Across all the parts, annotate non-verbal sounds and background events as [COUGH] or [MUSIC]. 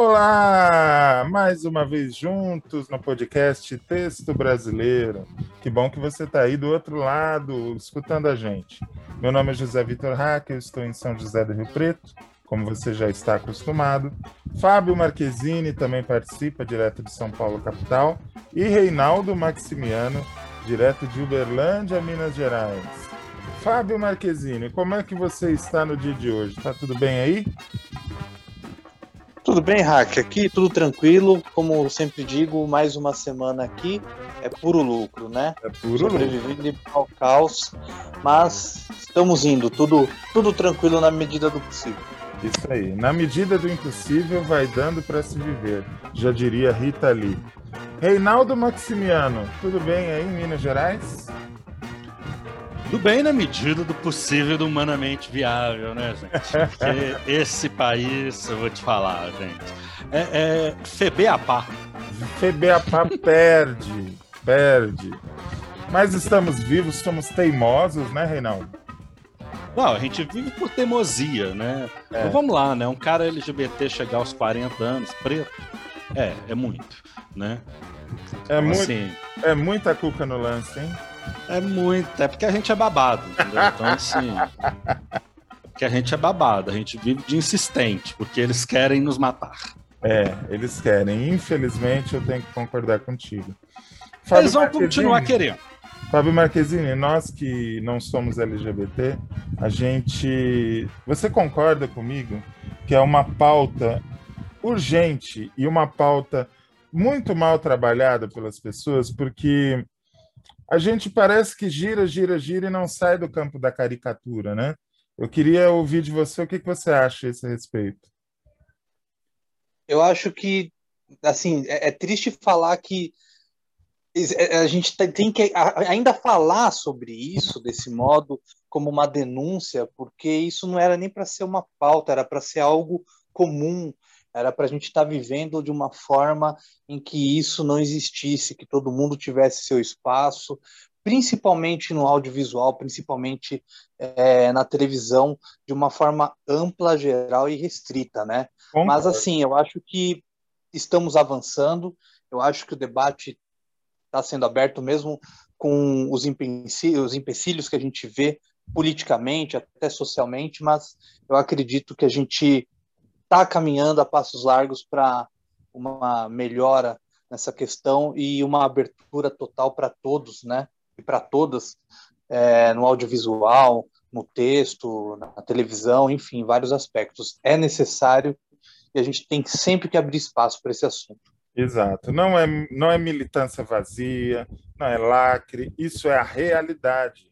Olá! Mais uma vez juntos no podcast Texto Brasileiro. Que bom que você está aí do outro lado, escutando a gente. Meu nome é José Vitor Hack, eu estou em São José do Rio Preto, como você já está acostumado. Fábio Marquezine também participa, direto de São Paulo, capital. E Reinaldo Maximiano, direto de Uberlândia, Minas Gerais. Fábio Marquezine, como é que você está no dia de hoje? Tá tudo bem aí? Tudo bem, Hack? Aqui tudo tranquilo. Como sempre digo, mais uma semana aqui é puro lucro, né? É puro Sobrevivendo lucro. ao caos, mas estamos indo, tudo, tudo tranquilo na medida do possível. Isso aí. Na medida do impossível, vai dando para se viver, já diria Rita Lee. Reinaldo Maximiano, tudo bem aí em Minas Gerais? Tudo bem na medida do possível do humanamente viável, né, gente? Porque [LAUGHS] esse país, eu vou te falar, gente, é, é FEBEAPA. FEBEAPA perde, perde. Mas estamos vivos, somos teimosos, né, Reinaldo? Não, a gente vive por teimosia, né? É. Então, vamos lá, né? Um cara LGBT chegar aos 40 anos, preto, é, é muito, né? É, então, muito, assim, é muita cuca no lance, hein? É muito, é porque a gente é babado, entendeu? Então, assim. que a gente é babado, a gente vive de insistente, porque eles querem nos matar. É, eles querem. Infelizmente, eu tenho que concordar contigo. Fábio eles vão Marquezine, continuar querendo. Fábio Marquezine, nós que não somos LGBT, a gente. Você concorda comigo que é uma pauta urgente e uma pauta muito mal trabalhada pelas pessoas, porque a gente parece que gira, gira, gira e não sai do campo da caricatura, né? Eu queria ouvir de você o que, você acha a esse respeito. Eu acho que, assim, é, é triste falar que a gente tem que ainda falar sobre isso desse modo como uma denúncia, porque isso não era nem para ser uma pauta, era para ser algo comum, era para a gente estar tá vivendo de uma forma em que isso não existisse, que todo mundo tivesse seu espaço, principalmente no audiovisual, principalmente é, na televisão, de uma forma ampla, geral e restrita, né? Mas assim, eu acho que estamos avançando, eu acho que o debate está sendo aberto mesmo com os empecilhos, os empecilhos que a gente vê politicamente, até socialmente, mas eu acredito que a gente está caminhando a passos largos para uma melhora nessa questão e uma abertura total para todos, né? E para todas, é, no audiovisual, no texto, na televisão, enfim, vários aspectos. É necessário e a gente tem sempre que abrir espaço para esse assunto. Exato. Não é, não é militância vazia, não é lacre, isso é a realidade.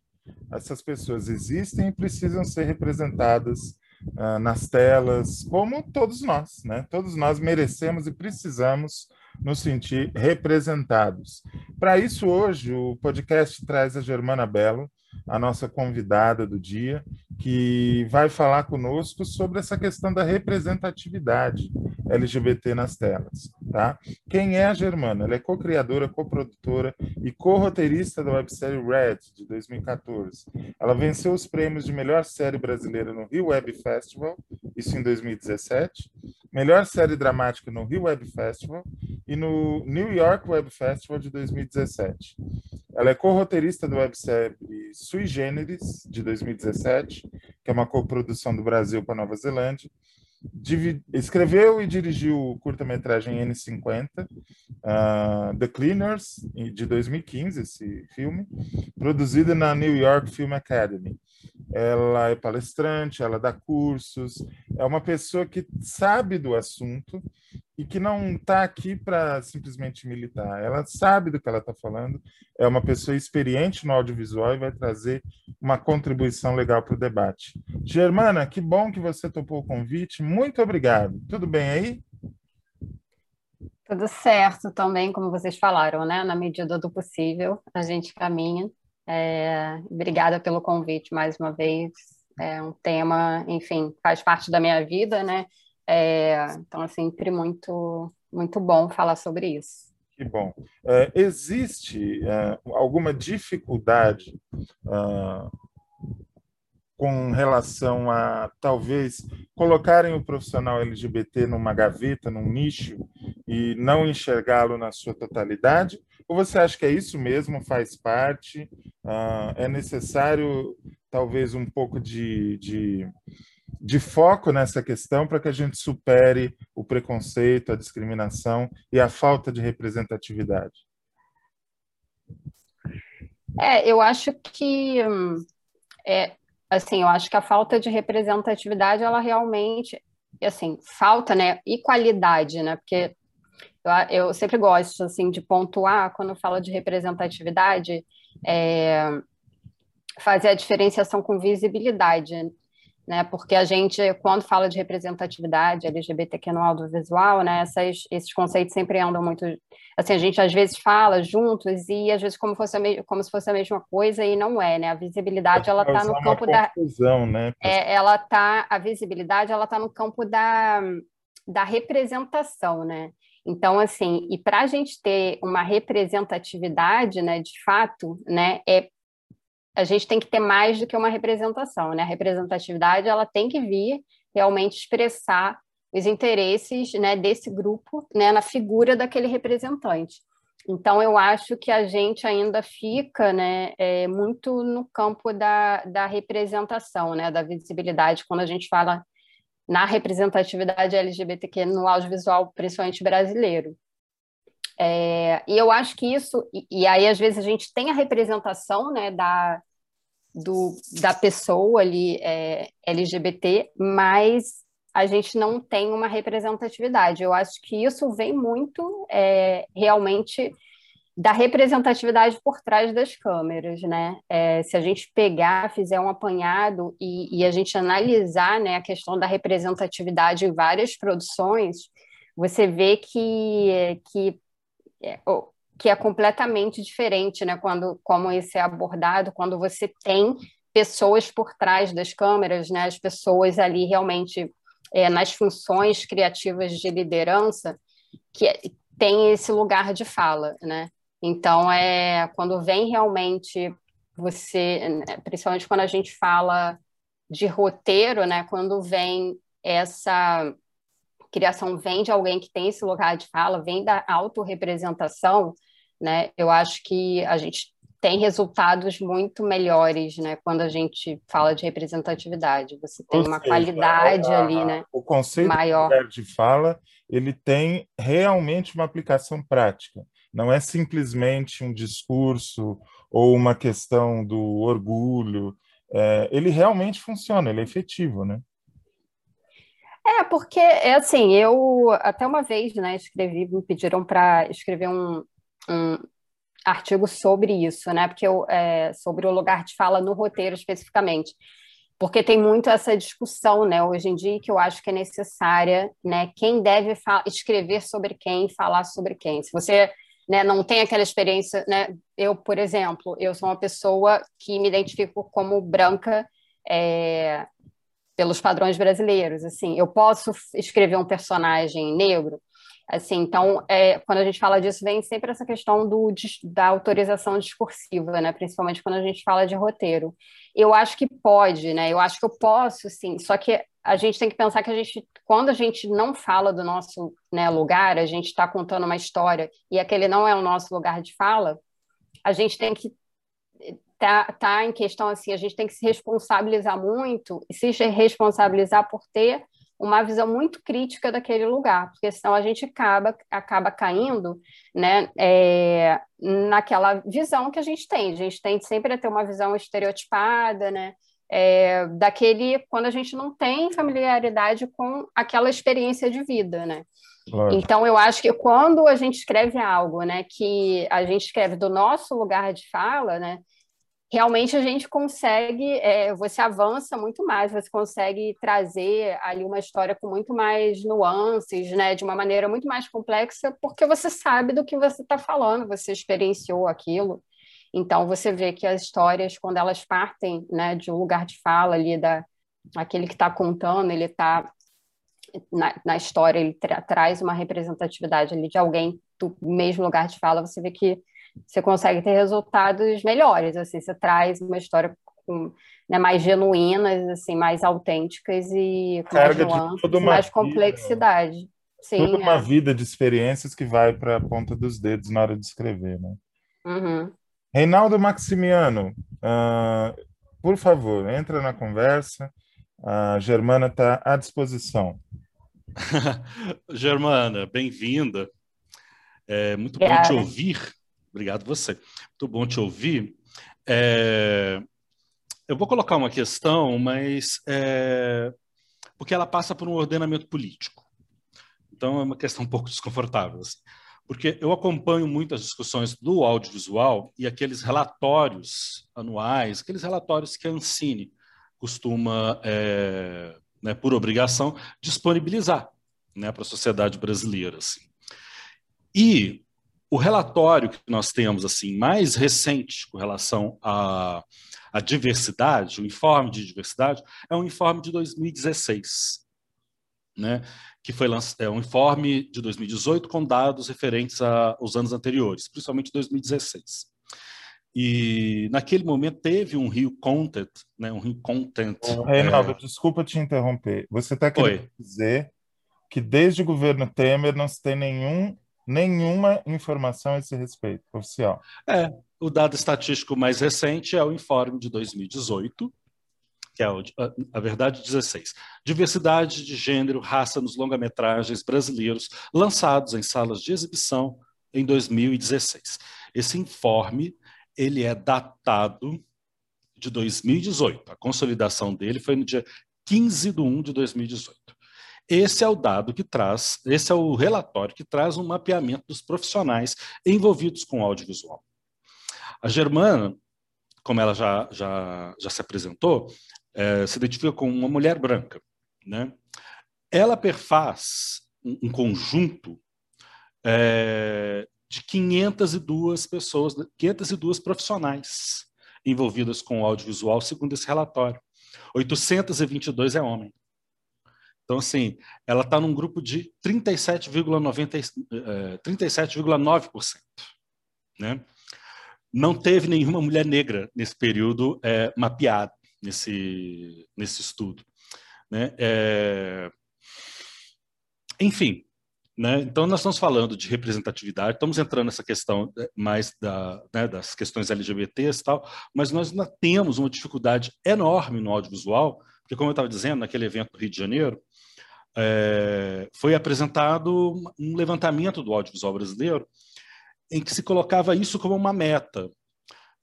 Essas pessoas existem e precisam ser representadas uh, nas telas, como todos nós, né? Todos nós merecemos e precisamos nos sentir representados. Para isso, hoje, o podcast traz a Germana Belo, a nossa convidada do dia, que vai falar conosco sobre essa questão da representatividade LGBT nas telas. Tá? Quem é a Germana? Ela é co-criadora, co-produtora e co-roteirista da websérie Red, de 2014. Ela venceu os prêmios de melhor série brasileira no Rio Web Festival, isso em 2017, melhor série dramática no Rio Web Festival e no New York Web Festival de 2017. Ela é co-roteirista da websérie Sui Generis, de 2017, que é uma coprodução do Brasil com a Nova Zelândia. Escreveu e dirigiu o curta-metragem N50, uh, The Cleaners, de 2015, esse filme, produzido na New York Film Academy. Ela é palestrante, ela dá cursos, é uma pessoa que sabe do assunto e que não está aqui para simplesmente militar. Ela sabe do que ela está falando, é uma pessoa experiente no audiovisual e vai trazer uma contribuição legal para o debate. Germana, que bom que você topou o convite, muito obrigado. Tudo bem aí? Tudo certo também, como vocês falaram, né? Na medida do possível, a gente caminha. É, obrigada pelo convite mais uma vez. É um tema, enfim, faz parte da minha vida, né? É, então, é sempre muito, muito bom falar sobre isso. Que bom. É, existe é, alguma dificuldade uh, com relação a talvez colocarem o profissional LGBT numa gaveta, num nicho e não enxergá-lo na sua totalidade? Ou você acha que é isso mesmo, faz parte? Uh, é necessário talvez um pouco de, de, de foco nessa questão para que a gente supere o preconceito, a discriminação e a falta de representatividade? É, eu acho que hum, é, assim, eu acho que a falta de representatividade, ela realmente, assim, falta, né, e qualidade, né, porque eu, eu sempre gosto, assim, de pontuar, quando fala de representatividade, é, fazer a diferenciação com visibilidade, né? Porque a gente, quando fala de representatividade LGBTQ no audiovisual, né? Essas, esses conceitos sempre andam muito, assim, a gente às vezes fala juntos e às vezes como, fosse a como se fosse a mesma coisa e não é, né? A visibilidade ela está no campo da, né? É, ela tá, a visibilidade ela está no campo da, da representação, né? Então, assim, e para a gente ter uma representatividade, né, de fato, né, é a gente tem que ter mais do que uma representação, né? A representatividade ela tem que vir realmente expressar os interesses né, desse grupo né, na figura daquele representante. Então, eu acho que a gente ainda fica né, é, muito no campo da, da representação, né, da visibilidade, quando a gente fala na representatividade LGBTQ no audiovisual, principalmente brasileiro. É, e eu acho que isso, e, e, aí às vezes a gente tem a representação né, da, do, da pessoa ali é, LGBT, mas a gente não tem uma representatividade. Eu acho que isso vem muito é, realmente da representatividade por trás das câmeras, né? É, se a gente pegar, fizer um apanhado e, e, a gente analisar né, a questão da representatividade em várias produções, você vê que, que é, que é completamente diferente, né? Quando como isso é abordado, quando você tem pessoas por trás das câmeras, né? As pessoas ali realmente é, nas funções criativas de liderança que é, tem esse lugar de fala, né? Então é quando vem realmente você, né, principalmente quando a gente fala de roteiro, né? Quando vem essa criação vem de alguém que tem esse lugar de fala, vem da autorrepresentação, né? Eu acho que a gente tem resultados muito melhores, né? Quando a gente fala de representatividade, você tem Ou uma seja, qualidade a, ali, né? O conceito maior de fala, ele tem realmente uma aplicação prática. Não é simplesmente um discurso ou uma questão do orgulho. É, ele realmente funciona, ele é efetivo, né? É, porque, é assim, eu até uma vez, né, escrevi, me pediram para escrever um, um artigo sobre isso, né? Porque eu, é, sobre o lugar de fala no roteiro especificamente, porque tem muito essa discussão, né? Hoje em dia que eu acho que é necessária, né? Quem deve escrever sobre quem, falar sobre quem. Se você né, não tem aquela experiência, né? Eu, por exemplo, eu sou uma pessoa que me identifico como branca. É, pelos padrões brasileiros, assim, eu posso escrever um personagem negro, Assim, então, é, quando a gente fala disso, vem sempre essa questão do, da autorização discursiva, né? principalmente quando a gente fala de roteiro. Eu acho que pode, né? Eu acho que eu posso, sim, só que a gente tem que pensar que a gente, quando a gente não fala do nosso né, lugar, a gente está contando uma história e aquele não é o nosso lugar de fala, a gente tem que tá, tá em questão assim, a gente tem que se responsabilizar muito e se responsabilizar por ter uma visão muito crítica daquele lugar, porque senão a gente acaba, acaba caindo né, é, naquela visão que a gente tem. A gente tem sempre a ter uma visão estereotipada, né, é, daquele quando a gente não tem familiaridade com aquela experiência de vida, né? Então eu acho que quando a gente escreve algo, né, que a gente escreve do nosso lugar de fala, né, realmente a gente consegue, é, você avança muito mais, você consegue trazer ali uma história com muito mais nuances, né, de uma maneira muito mais complexa, porque você sabe do que você está falando, você experienciou aquilo. Então você vê que as histórias, quando elas partem, né, de um lugar de fala ali da aquele que está contando, ele está na, na, história, ele tra traz uma representatividade ali de alguém do mesmo lugar de fala, você vê que você consegue ter resultados melhores, assim, você traz uma história com, né, mais genuínas, assim, mais autênticas e com Carga mais nuances, uma mais vida. complexidade. Sim, Toda uma é. vida de experiências que vai para a ponta dos dedos na hora de escrever, né? Uhum. Reinaldo Maximiano, ah, por favor, entra na conversa. A Germana está à disposição. [LAUGHS] Germana, bem-vinda. É muito bom Obrigada. te ouvir. Obrigado você. Muito bom te ouvir. É, Eu vou colocar uma questão, mas é, porque ela passa por um ordenamento político. Então é uma questão um pouco desconfortável, assim. porque eu acompanho muitas discussões do audiovisual e aqueles relatórios anuais, aqueles relatórios que a Ancine costuma, é, né, por obrigação, disponibilizar né, para a sociedade brasileira. Assim. E o relatório que nós temos assim mais recente com relação à, à diversidade, o informe de diversidade, é um informe de 2016, né, que foi é um informe de 2018 com dados referentes aos anos anteriores, principalmente 2016. E naquele momento teve um Rio Content, né, um Rio Content. Reinaldo, é, desculpa te interromper. Você está querendo Oi. dizer que desde o governo Temer não se tem nenhum, nenhuma informação a esse respeito, oficial. É, o dado estatístico mais recente é o informe de 2018, que é a, a verdade 16. Diversidade de gênero, raça nos longa-metragens brasileiros lançados em salas de exibição em 2016. Esse informe, ele é datado de 2018. A consolidação dele foi no dia 15 de 1 de 2018. Esse é o dado que traz, esse é o relatório que traz um mapeamento dos profissionais envolvidos com audiovisual. A Germana, como ela já, já, já se apresentou, é, se identifica com uma mulher branca. Né? Ela perfaz um, um conjunto é, de 502 pessoas, 502 profissionais envolvidas com o audiovisual, segundo esse relatório. 822 é homem. Então, assim, ela está num grupo de 37,9%. 37,9%. Né? Não teve nenhuma mulher negra nesse período é, mapeada nesse, nesse estudo. Né? É... Enfim, né? então nós estamos falando de representatividade, estamos entrando nessa questão mais da, né, das questões LGBTs e tal, mas nós ainda temos uma dificuldade enorme no audiovisual, porque como eu estava dizendo, naquele evento do Rio de Janeiro, é, foi apresentado um levantamento do audiovisual brasileiro em que se colocava isso como uma meta.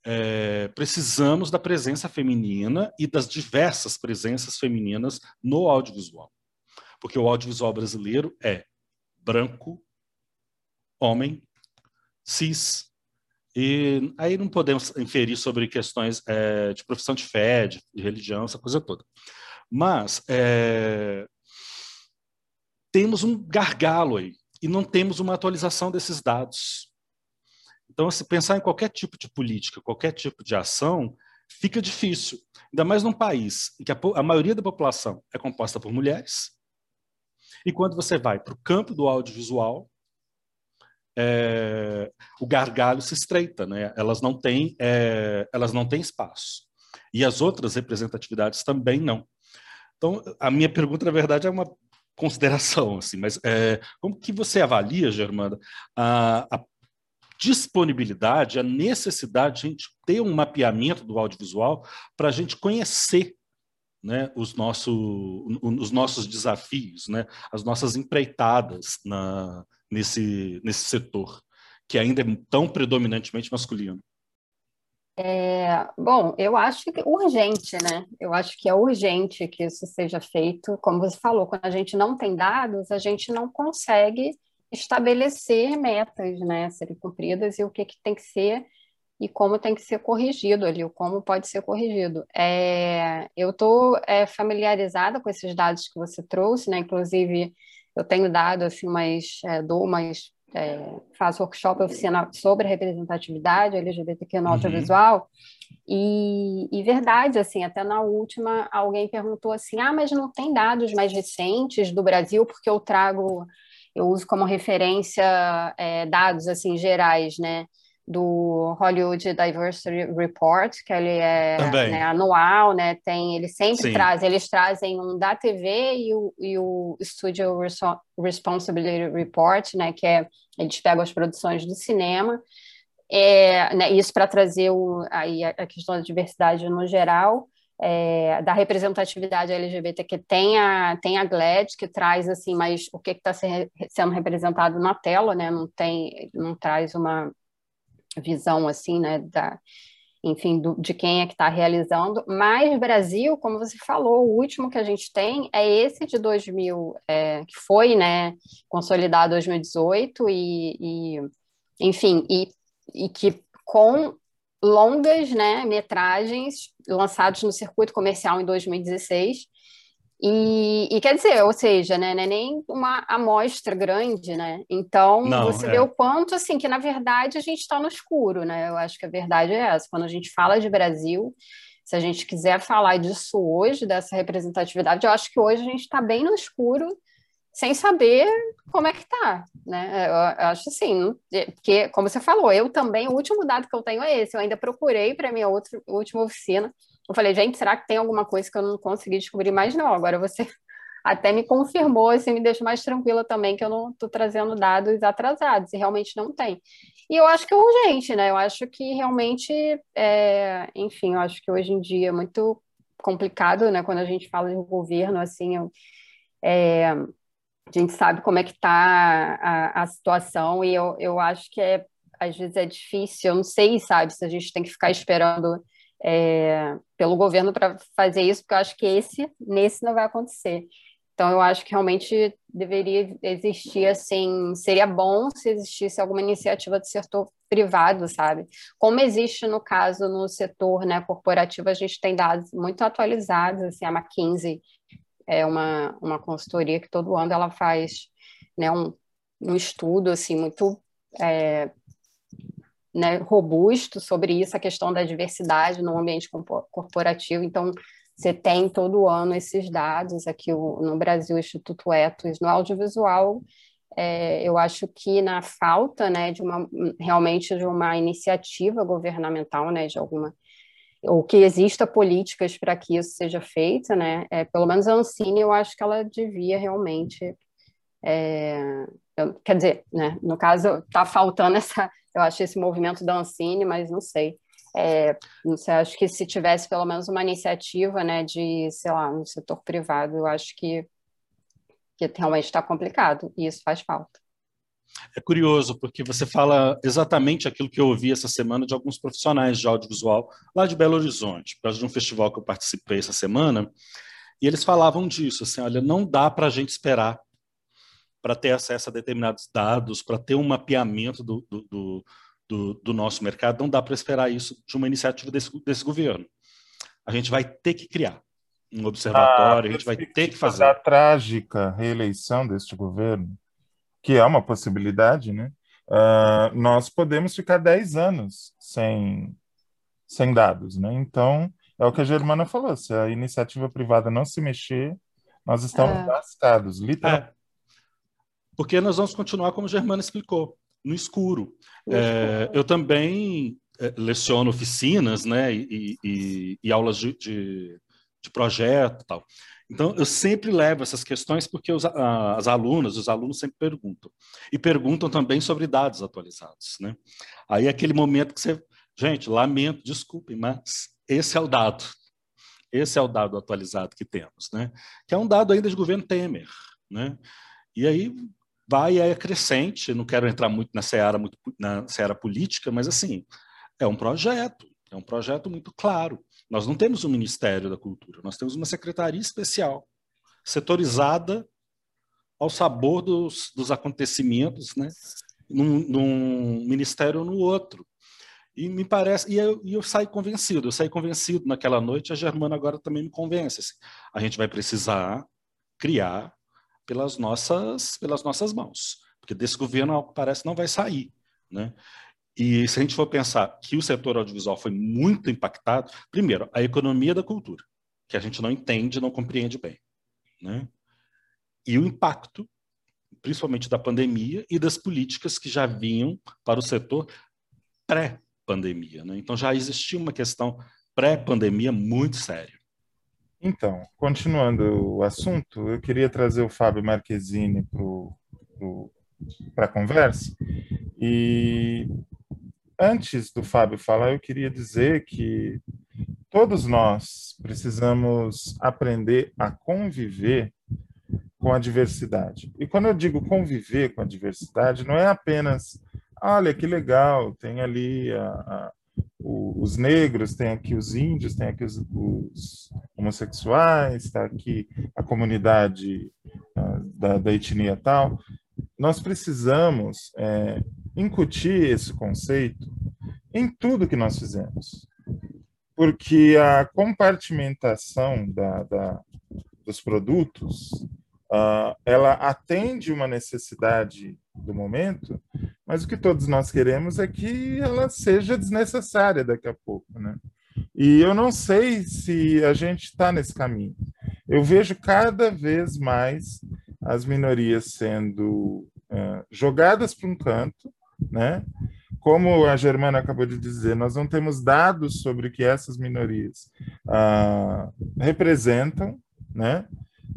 É, precisamos da presença feminina e das diversas presenças femininas no audiovisual. Porque o audiovisual brasileiro é branco, homem, cis, e aí não podemos inferir sobre questões é, de profissão de fé, de, religião, essa coisa toda. Mas é, temos um gargalo aí, e não temos uma atualização desses dados. Então, se pensar em qualquer tipo de política, qualquer tipo de ação, fica difícil. Ainda mais num país em que a, a maioria da população é composta por mulheres. E quando você vai para o campo do audiovisual, é, o gargalho se estreita, né? Elas não têm, é, elas não têm espaço. E as outras representatividades também não. Então, a minha pergunta, na verdade, é uma consideração, [LAUGHS] assim, mas é, como que você avalia, Germana, a, a disponibilidade, a necessidade de a gente ter um mapeamento do audiovisual para a gente conhecer né, os, nosso, os nossos desafios, né, as nossas empreitadas na, nesse, nesse setor, que ainda é tão predominantemente masculino. É, bom, eu acho que urgente, né? Eu acho que é urgente que isso seja feito. Como você falou, quando a gente não tem dados, a gente não consegue estabelecer metas, né, serem cumpridas e o que, que tem que ser e como tem que ser corrigido ali, o como pode ser corrigido. É, eu estou é, familiarizada com esses dados que você trouxe, né? Inclusive, eu tenho dado assim, umas, é, dou umas, é, faço workshop oficina sobre representatividade LGBTQ no audiovisual. E, e verdade, assim, até na última alguém perguntou assim, ah, mas não tem dados mais recentes do Brasil porque eu trago eu uso como referência é, dados assim gerais, né? Do Hollywood Diversity Report, que ele é né, anual, né? Tem, ele sempre Sim. traz, eles trazem um da TV e o, e o Studio Responsibility Report, né? Que é eles pegam as produções do cinema, é, né, isso para trazer o, aí a questão da diversidade no geral. É, da representatividade LGBT que tem a, tem a GLAD, que traz assim, mas o que está sendo representado na tela, né? Não tem, não traz uma visão assim, né, da, enfim, do, de quem é que está realizando, mas Brasil, como você falou, o último que a gente tem é esse de 2000, é, que foi, né, consolidado em 2018 e, e enfim, e, e que com longas, né, metragens lançados no circuito comercial em 2016, e, e, quer dizer, ou seja, né, não é nem uma amostra grande, né? Então não, você é. vê o quanto assim que na verdade a gente está no escuro, né? Eu acho que a verdade é essa. Quando a gente fala de Brasil, se a gente quiser falar disso hoje, dessa representatividade, eu acho que hoje a gente está bem no escuro, sem saber como é que tá, né? Eu, eu acho assim, porque como você falou, eu também, o último dado que eu tenho é esse. Eu ainda procurei para minha outra última oficina eu falei, gente, será que tem alguma coisa que eu não consegui descobrir mais? Não, agora você [LAUGHS] até me confirmou, assim, me deixa mais tranquila também que eu não estou trazendo dados atrasados, e realmente não tem. E eu acho que é urgente, né? Eu acho que realmente, é... enfim, eu acho que hoje em dia é muito complicado, né? Quando a gente fala de governo, assim, eu, é... a gente sabe como é que está a, a situação, e eu, eu acho que é, às vezes é difícil, eu não sei, sabe, se a gente tem que ficar esperando é, pelo governo para fazer isso, porque eu acho que esse, nesse não vai acontecer. Então, eu acho que realmente deveria existir, assim, seria bom se existisse alguma iniciativa do setor privado, sabe? Como existe, no caso, no setor né, corporativo, a gente tem dados muito atualizados, assim, a McKinsey é uma, uma consultoria que todo ano ela faz né, um, um estudo, assim, muito é, né, robusto sobre isso, a questão da diversidade no ambiente corporativo. Então, você tem todo ano esses dados aqui no Brasil, o Instituto Etos, no audiovisual. É, eu acho que na falta, né, de uma realmente de uma iniciativa governamental, né, de alguma ou que exista políticas para que isso seja feito, né? É, pelo menos a Ancine, eu acho que ela devia realmente, é, eu, quer dizer, né? No caso, está faltando essa eu acho esse movimento da Ancine, mas não sei. É, não sei, acho que se tivesse pelo menos uma iniciativa, né, de, sei lá, no setor privado, eu acho que, que realmente está complicado e isso faz falta. É curioso, porque você fala exatamente aquilo que eu ouvi essa semana de alguns profissionais de audiovisual lá de Belo Horizonte, por causa de um festival que eu participei essa semana, e eles falavam disso, assim, olha, não dá para a gente esperar para ter acesso a determinados dados, para ter um mapeamento do, do, do, do, nosso mercado, não dá para esperar isso de uma iniciativa desse, desse governo. A gente vai ter que criar um observatório, a, a gente vai ter que fazer. A trágica reeleição deste governo, que é uma possibilidade, né? Uh, nós podemos ficar 10 anos sem, sem dados, né? Então, é o que a Germana falou, se a iniciativa privada não se mexer, nós estamos é. lascados, literalmente. É. Porque nós vamos continuar como Germana explicou, no escuro. É, eu também é, leciono oficinas né, e, e, e aulas de, de, de projeto e tal. Então, eu sempre levo essas questões porque os, as alunas, os alunos sempre perguntam. E perguntam também sobre dados atualizados. Né? Aí é aquele momento que você... Gente, lamento, desculpem, mas esse é o dado. Esse é o dado atualizado que temos, né? que é um dado ainda de governo Temer. Né? E aí vai é crescente. Não quero entrar muito na seara, muito, na seara política, mas assim, é um projeto, é um projeto muito claro. Nós não temos um Ministério da Cultura, nós temos uma secretaria especial, setorizada ao sabor dos, dos acontecimentos, né? Num, num ministério ou no outro. E me parece, e eu, e eu saí convencido, eu saí convencido naquela noite, a Germana agora também me convence. Assim, a gente vai precisar criar pelas nossas, pelas nossas mãos, porque desse governo, que parece, não vai sair. Né? E se a gente for pensar que o setor audiovisual foi muito impactado, primeiro, a economia da cultura, que a gente não entende, não compreende bem. Né? E o impacto, principalmente da pandemia e das políticas que já vinham para o setor pré-pandemia. Né? Então já existia uma questão pré-pandemia muito séria. Então, continuando o assunto, eu queria trazer o Fábio Marquezine para a conversa. E antes do Fábio falar, eu queria dizer que todos nós precisamos aprender a conviver com a diversidade. E quando eu digo conviver com a diversidade, não é apenas, olha que legal, tem ali a, os negros, tem aqui os índios, tem aqui os, os homossexuais, está aqui a comunidade uh, da, da, etnia tal. Nós precisamos é, incutir esse conceito em tudo que nós fizemos. Porque a compartimentação da, da dos produtos uh, ela atende uma necessidade do momento, mas o que todos nós queremos é que ela seja desnecessária daqui a pouco, né? E eu não sei se a gente está nesse caminho. Eu vejo cada vez mais as minorias sendo uh, jogadas para um canto, né? Como a Germana acabou de dizer, nós não temos dados sobre o que essas minorias uh, representam, né?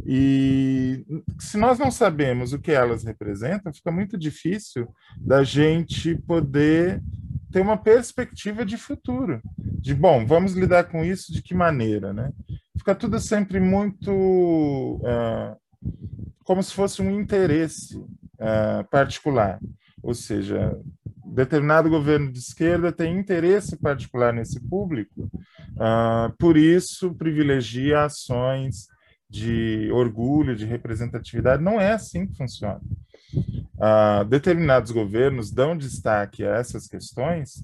E se nós não sabemos o que elas representam, fica muito difícil da gente poder ter uma perspectiva de futuro, de bom, vamos lidar com isso de que maneira, né? Fica tudo sempre muito uh, como se fosse um interesse uh, particular, ou seja, determinado governo de esquerda tem interesse particular nesse público, uh, por isso privilegia ações de orgulho, de representatividade. Não é assim que funciona. Uh, determinados governos dão destaque a essas questões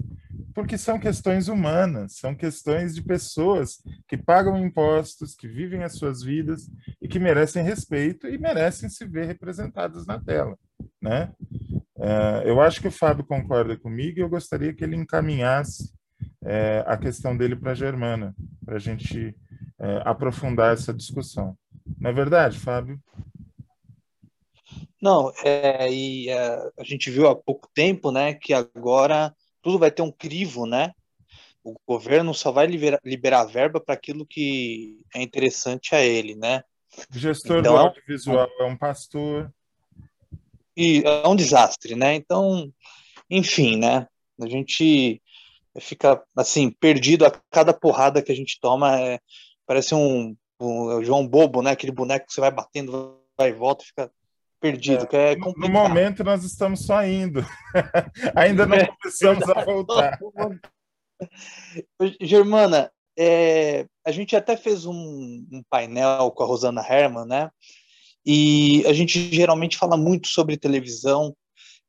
porque são questões humanas, são questões de pessoas que pagam impostos, que vivem as suas vidas e que merecem respeito e merecem se ver representadas na tela, né? Uh, eu acho que o Fábio concorda comigo e eu gostaria que ele encaminhasse uh, a questão dele para a Germana, para a gente é, aprofundar essa discussão. Não é verdade, Fábio? Não, é, e é, a gente viu há pouco tempo, né, que agora tudo vai ter um crivo, né? O governo só vai liberar, liberar verba para aquilo que é interessante a ele, né? O gestor então, do audiovisual é um pastor. E é um desastre, né? Então, enfim, né? A gente fica assim perdido a cada porrada que a gente toma. É, Parece um, um João Bobo, né? Aquele boneco que você vai batendo, vai e volta, fica perdido. É, é no momento nós estamos só indo. [LAUGHS] Ainda não é, começamos a [LAUGHS] voltar. Germana, é, a gente até fez um, um, painel com a Rosana Herman, né? E a gente geralmente fala muito sobre televisão.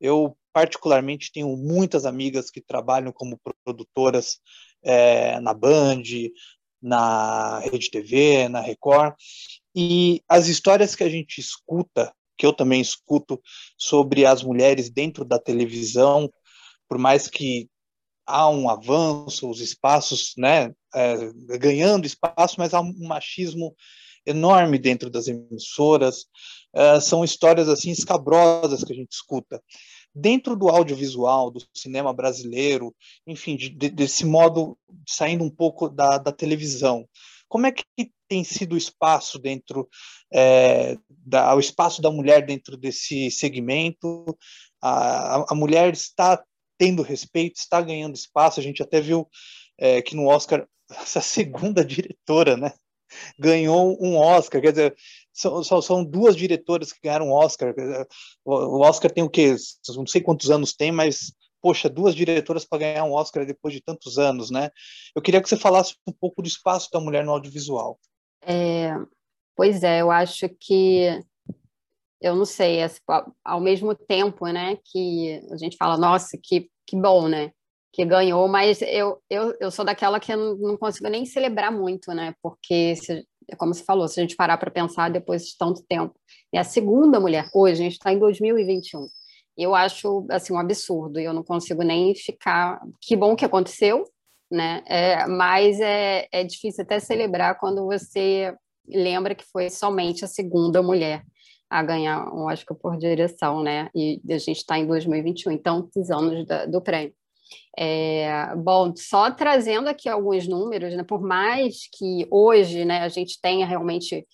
Eu, particularmente, tenho muitas amigas que trabalham como produtoras é, na Band, na Rede TV, na Record, e as histórias que a gente escuta, que eu também escuto, sobre as mulheres dentro da televisão, por mais que há um avanço, os espaços, né, é, ganhando espaço, mas há um machismo enorme dentro das emissoras, é, são histórias assim escabrosas que a gente escuta dentro do audiovisual, do cinema brasileiro, enfim, de, de, desse modo, saindo um pouco da, da televisão. Como é que tem sido o espaço dentro, é, da, o espaço da mulher dentro desse segmento? A, a mulher está tendo respeito, está ganhando espaço. A gente até viu é, que no Oscar [LAUGHS] essa segunda diretora, né? ganhou um Oscar. Quer dizer, são, são, duas diretoras que ganharam Oscar. O, Oscar tem o quê? Não sei quantos anos tem, mas poxa, duas diretoras para ganhar um Oscar depois de tantos anos, né? Eu queria que você falasse um pouco do espaço da mulher no audiovisual. É, pois é, eu acho que eu não sei, ao mesmo tempo, né, que a gente fala, nossa, que, que bom, né? que ganhou, mas eu, eu, eu sou daquela que não consigo nem celebrar muito, né? Porque, se, como você falou, se a gente parar para pensar depois de tanto tempo, é a segunda mulher, hoje, a gente está em 2021. Eu acho, assim, um absurdo, eu não consigo nem ficar... Que bom que aconteceu, né? É, mas é, é difícil até celebrar quando você lembra que foi somente a segunda mulher a ganhar um Oscar por direção, né? E a gente está em 2021, então, os anos da, do prêmio. É, bom, só trazendo aqui alguns números, né, por mais que hoje né, a gente tenha realmente.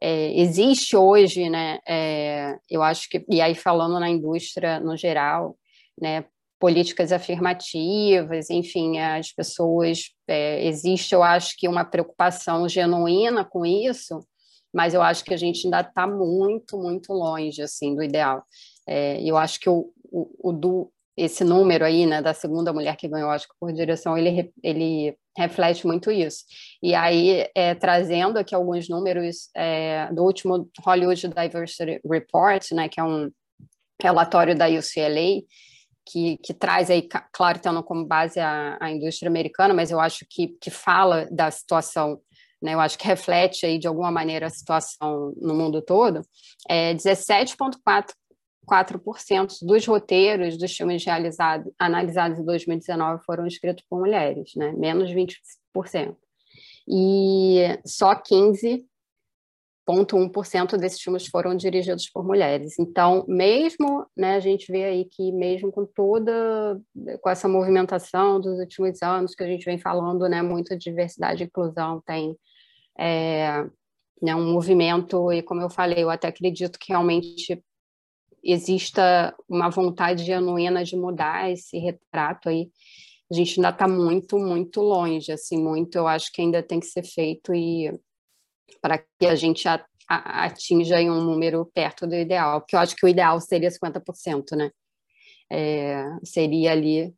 É, existe hoje, né, é, eu acho que, e aí falando na indústria no geral, né, políticas afirmativas, enfim, as pessoas, é, existe, eu acho que uma preocupação genuína com isso, mas eu acho que a gente ainda está muito, muito longe, assim, do ideal. É, eu acho que o, o, o do, esse número aí, né, da segunda mulher que ganhou Oscar por direção, ele, ele reflete muito isso. E aí, é, trazendo aqui alguns números é, do último Hollywood Diversity Report, né, que é um relatório da UCLA, que, que traz aí, claro, tendo como base a, a indústria americana, mas eu acho que, que fala da situação né, eu acho que reflete aí de alguma maneira a situação no mundo todo, é 17,4 4% dos roteiros dos filmes realizados, analisados em 2019 foram escritos por mulheres, né? menos 20%. E só 15,1% desses filmes foram dirigidos por mulheres. Então, mesmo, né, a gente vê aí que mesmo com toda, com essa movimentação dos últimos anos que a gente vem falando, né, muita diversidade e inclusão tem é, né, um movimento, e como eu falei, eu até acredito que realmente exista uma vontade genuína de mudar esse retrato aí. A gente ainda está muito, muito longe, assim, muito, eu acho que ainda tem que ser feito e para que a gente a, a, atinja um número perto do ideal, porque eu acho que o ideal seria 50%, né? É, seria ali,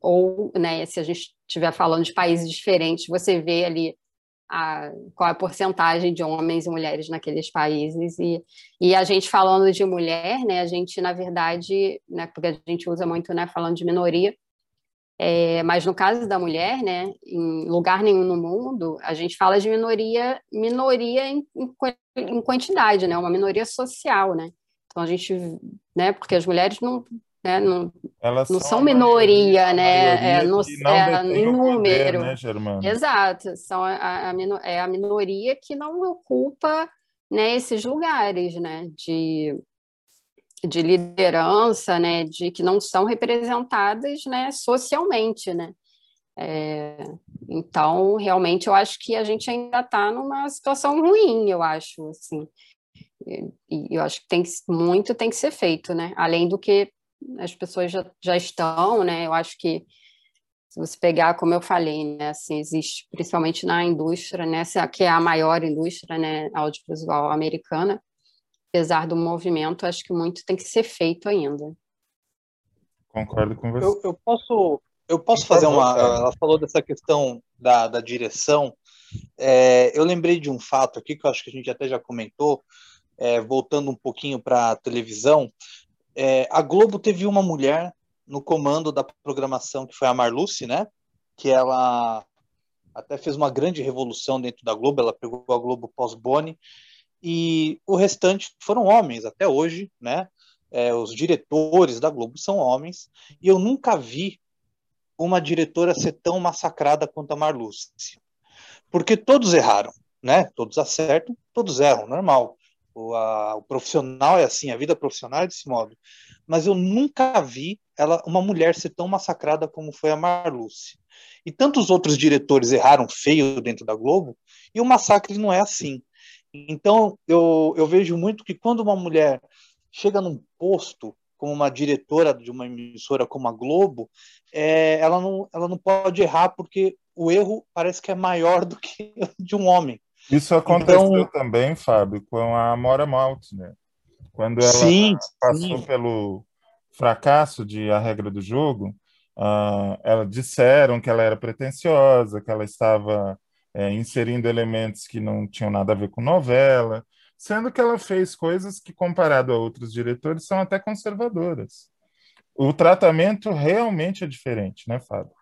ou, né, se a gente estiver falando de países diferentes, você vê ali a, qual a porcentagem de homens e mulheres naqueles países. E, e a gente falando de mulher, né, a gente, na verdade, né, porque a gente usa muito né, falando de minoria, é, mas no caso da mulher, né, em lugar nenhum no mundo, a gente fala de minoria, minoria em, em quantidade, né, uma minoria social, né. Então a gente, né, porque as mulheres não né? Não, Elas não são, minoria, né? É, no, é, em número. Poder, né, Exato, são a, a, é a minoria que não ocupa né, esses lugares né, de, de liderança, né, de que não são representadas né, socialmente, né? É, então, realmente, eu acho que a gente ainda está numa situação ruim, eu acho, assim. E eu acho que tem muito tem que ser feito, né? Além do que as pessoas já, já estão, né? Eu acho que se você pegar, como eu falei, né, assim, existe principalmente na indústria, né, que é a maior indústria, né, audiovisual americana, apesar do movimento, acho que muito tem que ser feito ainda. Concordo com você. Eu, eu posso, eu posso fazer uma. Ela falou dessa questão da, da direção. É, eu lembrei de um fato aqui que eu acho que a gente até já comentou, é, voltando um pouquinho para a televisão. É, a Globo teve uma mulher no comando da programação, que foi a Marluce, né? Que ela até fez uma grande revolução dentro da Globo, ela pegou a Globo pós-Boni, e o restante foram homens até hoje, né? É, os diretores da Globo são homens, e eu nunca vi uma diretora ser tão massacrada quanto a Marluce. Porque todos erraram, né? Todos acertam, todos erram, normal. O, a, o profissional é assim, a vida profissional é desse modo. Mas eu nunca vi ela, uma mulher ser tão massacrada como foi a Marluce. E tantos outros diretores erraram feio dentro da Globo, e o massacre não é assim. Então, eu, eu vejo muito que quando uma mulher chega num posto como uma diretora de uma emissora como a Globo, é, ela, não, ela não pode errar porque o erro parece que é maior do que de um homem. Isso aconteceu então, também, Fábio, com a Amora Maltner. Quando ela sim, passou sim. pelo fracasso de A Regra do Jogo, uh, ela disseram que ela era pretensiosa, que ela estava é, inserindo elementos que não tinham nada a ver com novela, sendo que ela fez coisas que, comparado a outros diretores, são até conservadoras. O tratamento realmente é diferente, né, Fábio?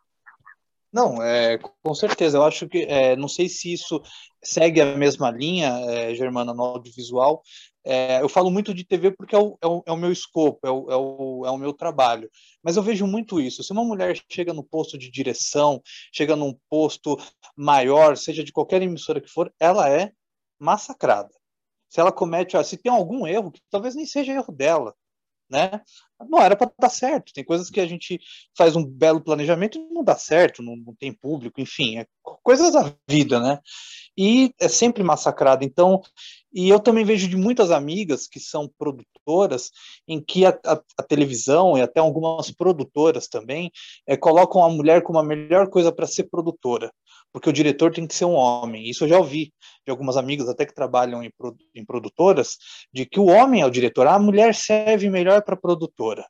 Não, é, com certeza. Eu acho que é, não sei se isso segue a mesma linha, é, Germana, no audiovisual. É, eu falo muito de TV porque é o, é o, é o meu escopo, é o, é, o, é o meu trabalho. Mas eu vejo muito isso. Se uma mulher chega no posto de direção, chega num posto maior, seja de qualquer emissora que for, ela é massacrada. Se ela comete, ó, se tem algum erro, que talvez nem seja erro dela, né? não era para dar certo. Tem coisas que a gente faz um belo planejamento e não dá certo, não, não tem público, enfim, é coisas da vida, né? E é sempre massacrado. Então, e eu também vejo de muitas amigas que são produtoras, em que a, a, a televisão e até algumas produtoras também é, colocam a mulher como a melhor coisa para ser produtora, porque o diretor tem que ser um homem. Isso eu já ouvi de algumas amigas até que trabalham em, em produtoras, de que o homem é o diretor, a mulher serve melhor para produtora.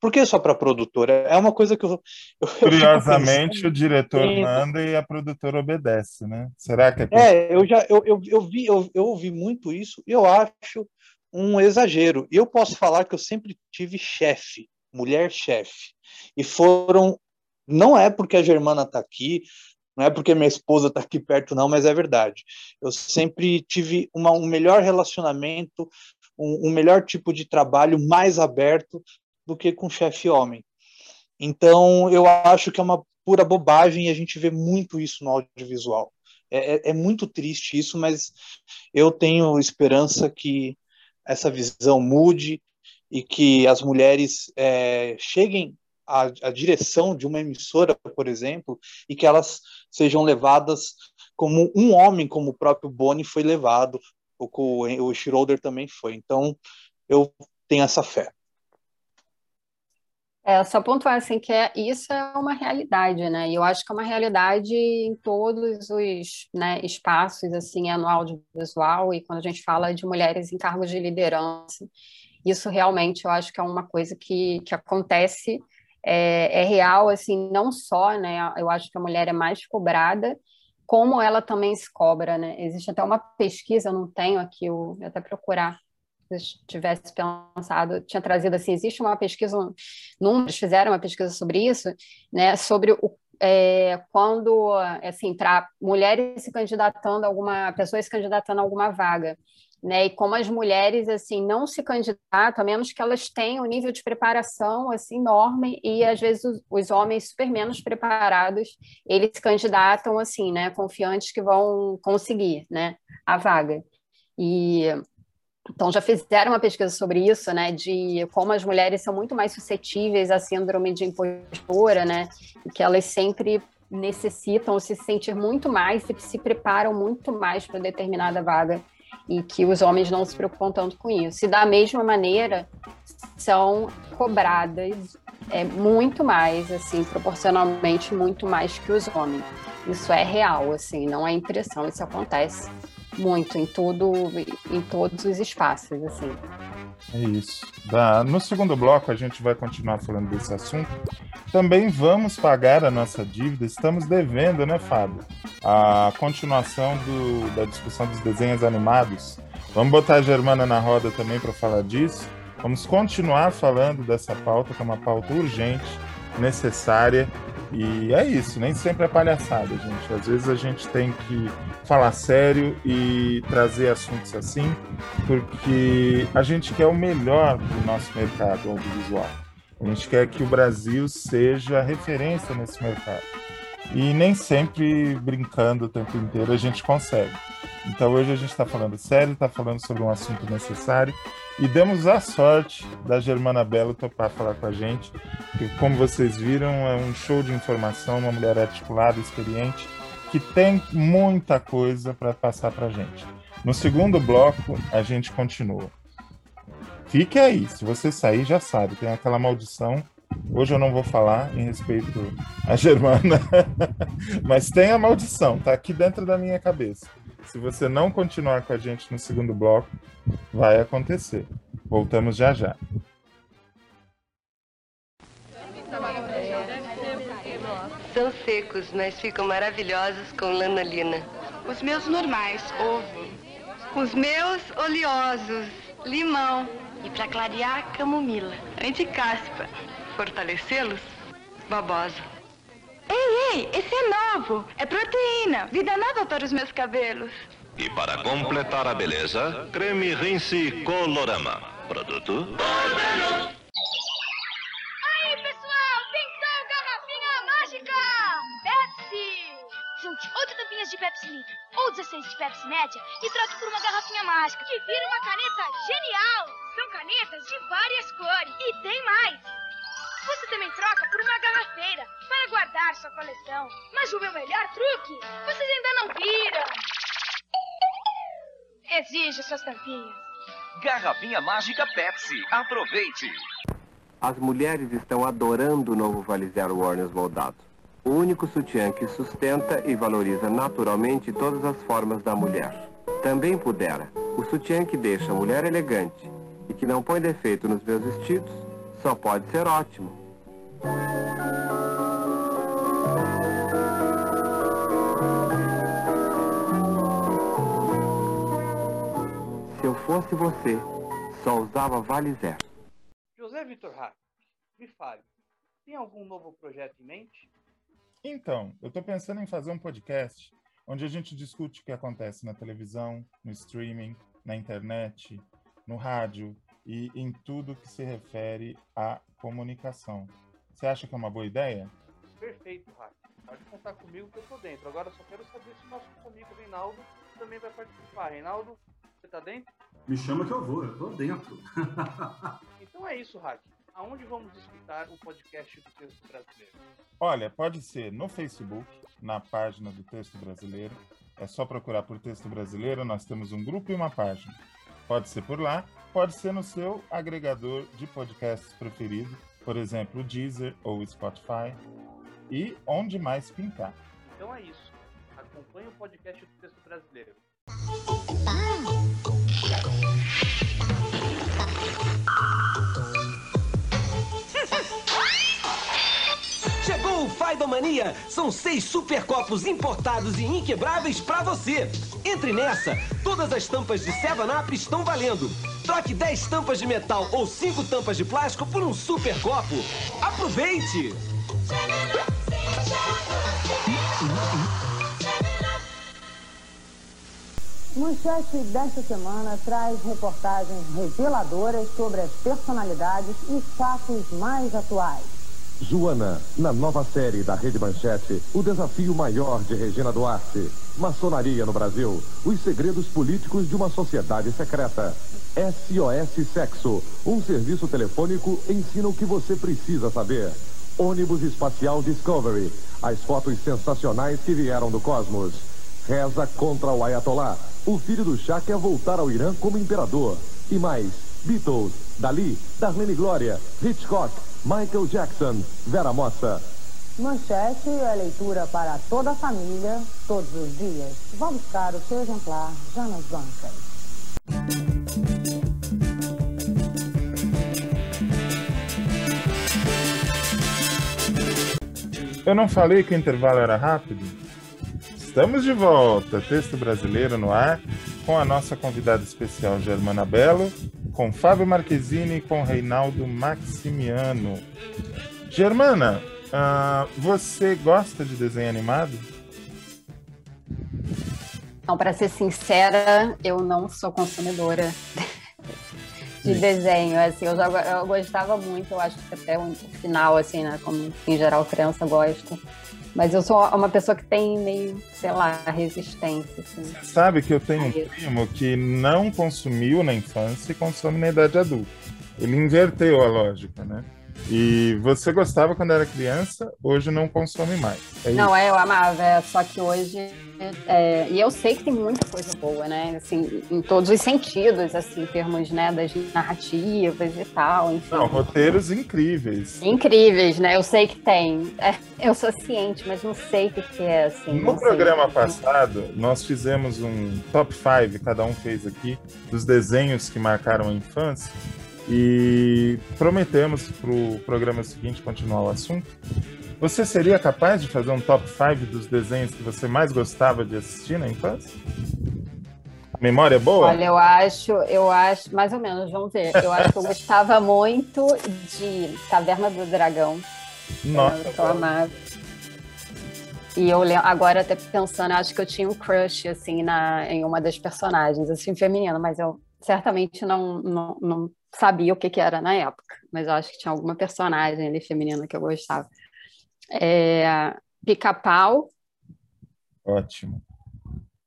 Por que só para produtora? É uma coisa que eu. eu Curiosamente, o diretor manda e a produtora obedece, né? Será que é. É, eu já eu, eu, eu vi, eu, eu ouvi muito isso, e eu acho um exagero. Eu posso falar que eu sempre tive chefe, mulher chefe. E foram. Não é porque a Germana está aqui, não é porque minha esposa está aqui perto, não, mas é verdade. Eu sempre tive uma, um melhor relacionamento, um, um melhor tipo de trabalho mais aberto do que com chefe homem. Então, eu acho que é uma pura bobagem e a gente vê muito isso no audiovisual. É, é, é muito triste isso, mas eu tenho esperança que essa visão mude e que as mulheres é, cheguem à, à, direção de uma emissora, por exemplo, e que elas sejam levadas como um homem, como o próprio Boni foi levado, o, o Schroeder também foi. Então, eu tenho essa fé. É, só pontuar assim que é, isso é uma realidade, né? E eu acho que é uma realidade em todos os né, espaços, assim, no audiovisual, e quando a gente fala de mulheres em cargos de liderança, isso realmente eu acho que é uma coisa que, que acontece, é, é real, assim, não só, né? Eu acho que a mulher é mais cobrada, como ela também se cobra, né? Existe até uma pesquisa, eu não tenho aqui, eu vou até procurar se tivesse pensado, tinha trazido assim, existe uma pesquisa, números fizeram uma pesquisa sobre isso, né, sobre o é, quando, assim, para mulheres se candidatando a alguma, pessoas se candidatando a alguma vaga, né, e como as mulheres, assim, não se candidatam, a menos que elas tenham um nível de preparação, assim, enorme, e às vezes os, os homens super menos preparados, eles se candidatam, assim, né, confiantes que vão conseguir, né, a vaga. E então, já fizeram uma pesquisa sobre isso, né, de como as mulheres são muito mais suscetíveis à síndrome de impostora, né, e que elas sempre necessitam se sentir muito mais e se preparam muito mais para determinada vaga e que os homens não se preocupam tanto com isso. E da mesma maneira, são cobradas é, muito mais, assim, proporcionalmente muito mais que os homens. Isso é real, assim, não é impressão, isso acontece muito em tudo, em todos os espaços, assim. É isso. Da, no segundo bloco a gente vai continuar falando desse assunto. Também vamos pagar a nossa dívida. Estamos devendo, né, Fábio? A continuação do, da discussão dos desenhos animados. Vamos botar a Germana na roda também para falar disso. Vamos continuar falando dessa pauta, que é uma pauta urgente, necessária e é isso, nem sempre é palhaçada, gente. Às vezes a gente tem que falar sério e trazer assuntos assim, porque a gente quer o melhor do nosso mercado audiovisual. A gente quer que o Brasil seja referência nesse mercado. E nem sempre brincando o tempo inteiro a gente consegue. Então hoje a gente está falando sério, está falando sobre um assunto necessário e demos a sorte da Germana Belo topar falar com a gente, que como vocês viram é um show de informação, uma mulher articulada, experiente, que tem muita coisa para passar para a gente. No segundo bloco a gente continua. Fique aí, se você sair já sabe, tem aquela maldição Hoje eu não vou falar em respeito à Germana, [LAUGHS] mas tem a maldição, tá aqui dentro da minha cabeça. Se você não continuar com a gente no segundo bloco, vai acontecer. Voltamos já já. São secos, mas ficam maravilhosos com lanolina. Os meus normais, ovo. Os meus oleosos, limão. E para clarear, camomila. Anticaspa. Fortalecê-los, babosa. Ei, ei, esse é novo. É proteína. Vida nova para os meus cabelos. E para completar a beleza, creme rinse Colorama. Produto. Aí, pessoal, pintou garrafinha mágica! Pepsi! Junte 8 tampinhas de Pepsi Litra ou 16 de Pepsi Média e troque por uma garrafinha mágica que vira uma caneta genial! São canetas de várias cores. E tem mais! Você também troca por uma garrafeira para guardar sua coleção. Mas o meu melhor truque, vocês ainda não viram. Exige suas tampinhas. Garrafinha Mágica Pepsi. Aproveite! As mulheres estão adorando o novo Vale Zero Warners moldado. O único sutiã que sustenta e valoriza naturalmente todas as formas da mulher. Também pudera. O sutiã que deixa a mulher elegante e que não põe defeito nos meus vestidos só pode ser ótimo. Se eu fosse você, só usava Vale Zero. José Vitor Hack, me fale, tem algum novo projeto em mente? Então, eu estou pensando em fazer um podcast onde a gente discute o que acontece na televisão, no streaming, na internet, no rádio e em tudo que se refere à comunicação. Você acha que é uma boa ideia? Perfeito, Hack. Pode contar comigo que eu tô dentro. Agora eu só quero saber se o nosso amigo Reinaldo também vai participar. Reinaldo, você tá dentro? Me chama que eu vou, eu tô dentro. [LAUGHS] então é isso, Hack. Aonde vamos escutar o podcast do Texto Brasileiro? Olha, pode ser no Facebook, na página do Texto Brasileiro. É só procurar por Texto Brasileiro, nós temos um grupo e uma página. Pode ser por lá, pode ser no seu agregador de podcasts preferido, por exemplo, o Deezer ou o Spotify, e onde mais pintar. Então é isso. Acompanhe o podcast do Texto Brasileiro. Chegou o Faidomania! São seis super copos importados e inquebráveis pra você. Entre nessa, todas as tampas de 7-Up estão valendo. Troque 10 tampas de metal ou 5 tampas de plástico por um super copo. Aproveite! Manchete desta semana traz reportagens reveladoras sobre as personalidades e fatos mais atuais. Joana, na nova série da Rede Manchete, o desafio maior de Regina Duarte. Maçonaria no Brasil, os segredos políticos de uma sociedade secreta. SOS Sexo, um serviço telefônico ensina o que você precisa saber. Ônibus Espacial Discovery, as fotos sensacionais que vieram do cosmos. Reza contra o Ayatollah, o filho do Shah quer voltar ao Irã como imperador. E mais, Beatles, Dali, Darlene Glória, Hitchcock, Michael Jackson, Vera Mossa. Manchete é leitura para toda a família, todos os dias. Vá buscar o seu exemplar já nas bancas. Eu não falei que o intervalo era rápido? Estamos de volta, texto brasileiro no ar, com a nossa convidada especial Germana Belo, com Fábio Marquezine e com Reinaldo Maximiano. Germana, uh, você gosta de desenho animado? Não, para ser sincera, eu não sou consumidora [LAUGHS] de desenho, assim, eu já eu gostava muito, eu acho que até o final, assim, né, como em geral criança gosta. Mas eu sou uma pessoa que tem meio, sei lá, resistência. Assim. Sabe que eu tenho um primo que não consumiu na infância e consome na idade adulta. Ele inverteu a lógica, né? E você gostava quando era criança, hoje não consome mais. É não, é, eu amava, é, só que hoje. É, e eu sei que tem muita coisa boa, né? Assim, em todos os sentidos, assim, em termos né, das narrativas e tal. Enfim. Não, roteiros incríveis. Incríveis, né? Eu sei que tem. É, eu sou ciente, mas não sei o que, que é, assim. No programa sei. passado, nós fizemos um top 5, cada um fez aqui, dos desenhos que marcaram a infância. E prometemos para o programa seguinte continuar o assunto. Você seria capaz de fazer um top 5 dos desenhos que você mais gostava de assistir na infância? A memória é boa? Olha, eu acho, eu acho, mais ou menos, vamos ver. Eu acho que eu gostava [LAUGHS] muito de Caverna do Dragão. Nossa, eu amava. E eu lembro, agora até pensando, acho que eu tinha um crush, assim, na, em uma das personagens, assim, feminina, mas eu certamente não, não, não sabia o que, que era na época, mas eu acho que tinha alguma personagem ali feminina que eu gostava. É, Pica-pau. Ótimo.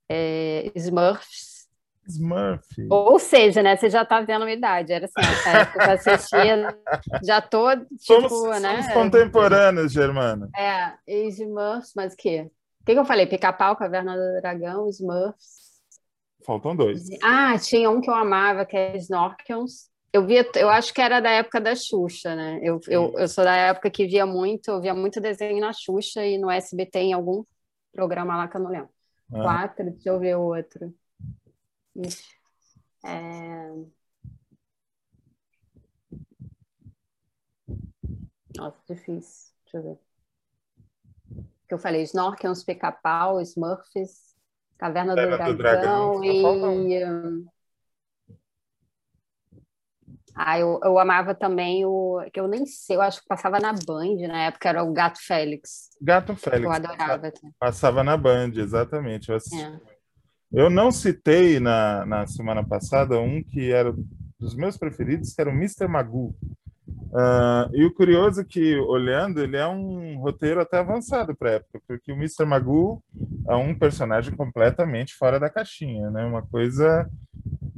É, Smurfs. Smurf. Ou seja, né? Você já tá vendo a idade. Era assim, essa época eu assistia, já tô, tipo, somos, né? somos contemporâneos, Germana. É, e Smurfs, mas o quê? O que, que eu falei? Pica-pau, Caverna do Dragão, Smurfs. Faltam dois. Ah, tinha um que eu amava, que é Snorkels. Eu via, eu acho que era da época da Xuxa, né? Eu, eu, eu sou da época que via muito, eu via muito desenho na Xuxa e no SBT em algum programa lá que eu não lembro. Ah. Quatro, deixa eu ver o outro. É... Nossa, difícil. Deixa eu ver. Que eu falei, Snorkels, Pica-Pau, Smurfs, Caverna do Caverna do Dragão, Dragão, e... Ah, eu, eu amava também o... que eu nem sei, eu acho que passava na Band, na época, era o Gato Félix. Gato Félix. Eu adorava. Passava na Band, exatamente. Eu. É. eu não citei na, na semana passada um que era dos meus preferidos, que era o Mr. Magoo. Ah, e o curioso é que, olhando, ele é um roteiro até avançado para a época, porque o Mr. Magoo é um personagem completamente fora da caixinha, né? Uma coisa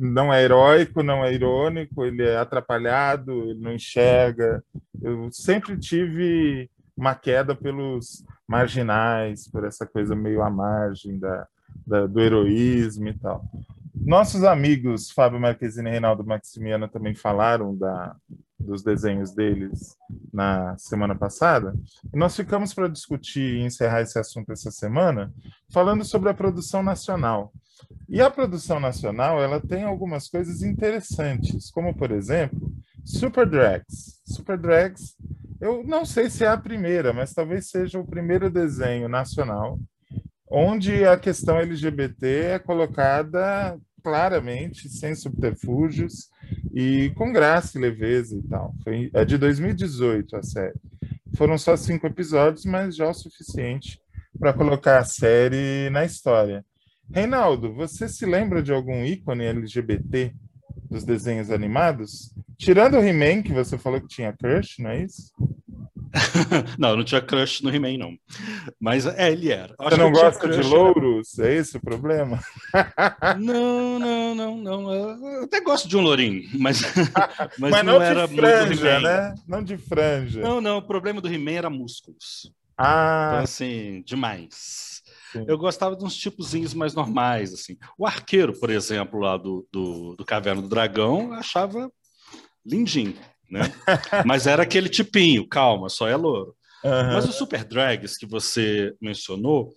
não é heróico, não é irônico, ele é atrapalhado, ele não enxerga. Eu sempre tive uma queda pelos marginais, por essa coisa meio à margem da, da- do heroísmo e tal. Nossos amigos Fábio Marquezine e Reinaldo Maximiano também falaram da, dos desenhos deles na semana passada. Nós ficamos para discutir e encerrar esse assunto essa semana, falando sobre a produção nacional. E a produção nacional, ela tem algumas coisas interessantes, como por exemplo, Super Drags. Super Drags, eu não sei se é a primeira, mas talvez seja o primeiro desenho nacional onde a questão LGBT é colocada claramente, sem subterfúgios e com graça e leveza e tal. Foi, é de 2018 a série. Foram só cinco episódios, mas já o suficiente para colocar a série na história. Reinaldo, você se lembra de algum ícone LGBT dos desenhos animados? Tirando o He-Man, que você falou que tinha crush, não é isso? [LAUGHS] não, eu não tinha crush no He-Man, não. Mas é, ele era. Eu Você não gosta de crush- louros? É esse o problema? [LAUGHS] Não, não, não, não. Eu até gosto de um lourinho, mas, [LAUGHS] mas, Mas não, não era de franja, né? Não de franja. Não, não, o problema do He-Man era músculos. Ah, Então, assim, demais. Eu gostava de uns tipozinhos mais normais, assim. O arqueiro, por exemplo, lá do, do, do Caverna do Dragão, eu achava lindinho, né? [LAUGHS] Mas era aquele tipinho, calma, só é louro. Aham. Mas o Super Drags que você mencionou,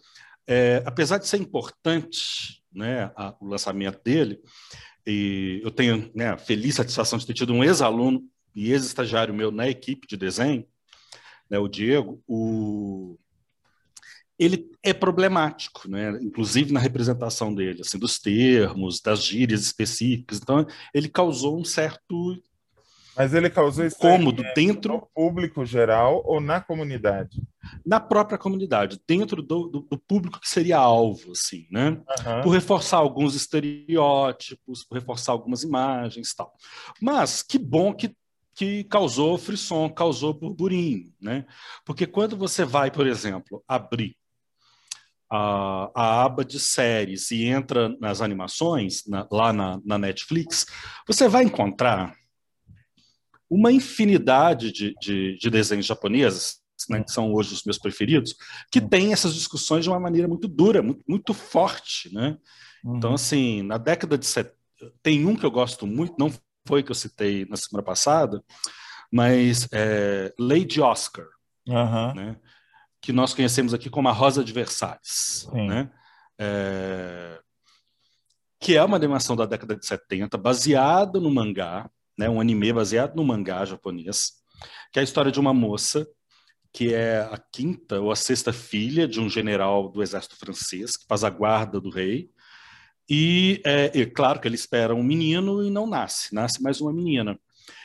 é, apesar de ser importante né, a- o lançamento dele, e eu tenho né, a feliz satisfação de ter tido um ex-aluno e ex-estagiário meu na equipe de desenho, né, o Diego, o... ele é problemático, né? inclusive na representação dele, assim, dos termos, das gírias específicas. Então, ele causou um certo Mas ele causou cômodo estranhamento dentro no público geral ou na comunidade? na própria comunidade, dentro do, do- do público que seria alvo, assim, né? Aham. Por reforçar alguns estereótipos, por reforçar algumas imagens e tal. Mas que bom que, que causou frisson, causou burburinho, né? Porque quando você vai, por exemplo, abrir a, a aba de séries e entra nas animações, na- lá na, na Netflix, você vai encontrar uma infinidade de, de, de desenhos japoneses, né, que são hoje os meus preferidos, que tem essas discussões de uma maneira muito dura, muito, muito forte, né? Então, assim, na década de set... tem um que eu gosto muito, não foi que eu citei na semana passada, mas é Lady Oscar, Aham. né? Que nós conhecemos aqui como a Rosa de Versalhes, Sim. né? É, que é uma animação da década de 70, baseada no mangá, né? um anime baseado no mangá japonês, que é a história de uma moça que é a quinta ou a sexta filha de um general do exército francês, que faz a guarda do rei, e é, e claro que ele espera um menino e não nasce, nasce mais uma menina.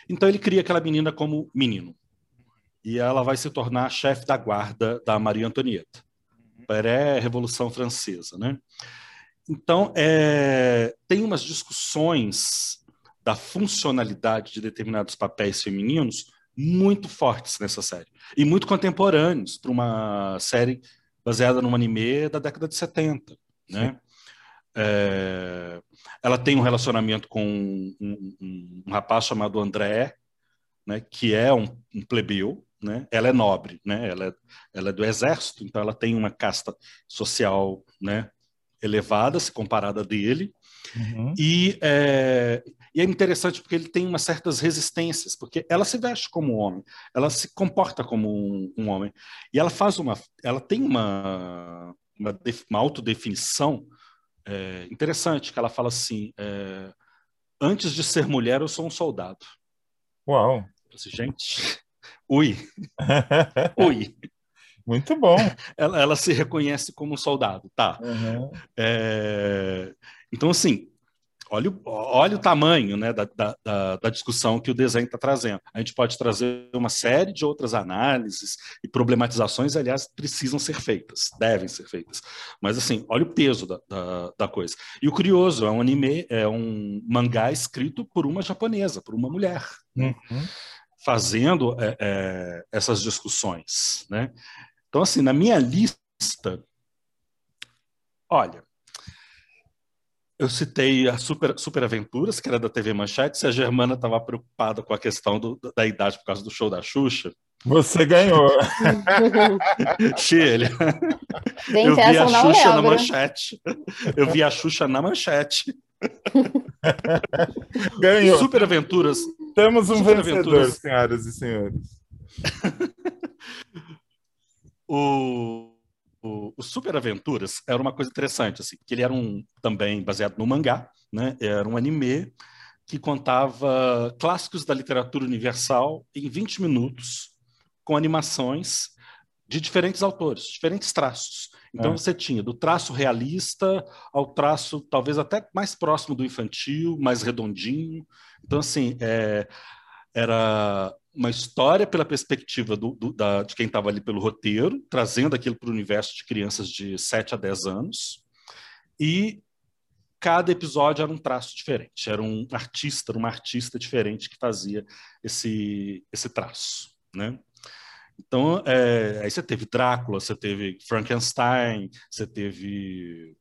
Então ele cria aquela menina como menino e ela vai se tornar chefe da guarda da Maria Antonieta, pré-Revolução Francesa, né? Então, é, tem umas discussões da funcionalidade de determinados papéis femininos muito fortes nessa série. E muito contemporâneos para uma série baseada num anime da década de 70, né? É, ela tem um relacionamento com um, um, um rapaz chamado André, né, que é um, um plebeu, né? Ela é nobre, né? Ela é, ela é do exército, então ela tem uma casta social, né? Elevada se comparada dele. Uhum. E, é, e é interessante porque ele tem umas certas resistências, porque ela se veste como homem, ela se comporta como um, um homem, e ela faz uma, ela tem uma, uma, uma autodefinição é, interessante, que ela fala assim, é, antes de ser mulher eu sou um soldado. Uau! Assim, gente, ui, [LAUGHS] ui. Muito bom. Ela, ela, se reconhece como um soldado, tá? Uhum. É, então, assim, olha, olha o tamanho né, da, da, da discussão que o desenho está trazendo. A gente pode trazer uma série de outras análises e problematizações, aliás, precisam ser feitas, devem ser feitas. Mas, assim, olha o peso da, da, da coisa. E o curioso, é um anime, é um mangá escrito por uma japonesa, por uma mulher. Uhum. Fazendo é, é, essas discussões, né? Então, assim, na minha lista, olha, eu citei a Super, Super Aventuras, que era da TV Manchete, se a Germana estava preocupada com a questão do, da idade por causa do show da Xuxa. Você ganhou. [LAUGHS] Chile. eu vi a Xuxa na manchete. Eu vi a Xuxa na manchete. [LAUGHS] Ganhou. Super Aventuras. Temos um Super vencedor, Aventuras. senhoras e senhores. [LAUGHS] o o, o Super Aventuras era uma coisa interessante, assim, que ele era um também baseado no mangá, né? Era um anime que contava clássicos da literatura universal em 20 minutos, com animações de diferentes autores, diferentes traços. Então é. você tinha do traço realista ao traço talvez até mais próximo do infantil, mais redondinho. Então assim, é, era uma história pela perspectiva do, do, da, de quem estava ali pelo roteiro, trazendo aquilo para o universo de crianças de 7 a 10 anos, e cada episódio era um traço diferente, era um artista, uma artista diferente que fazia esse, esse traço, né? Então, é, aí você teve Drácula, você teve Frankenstein, você teve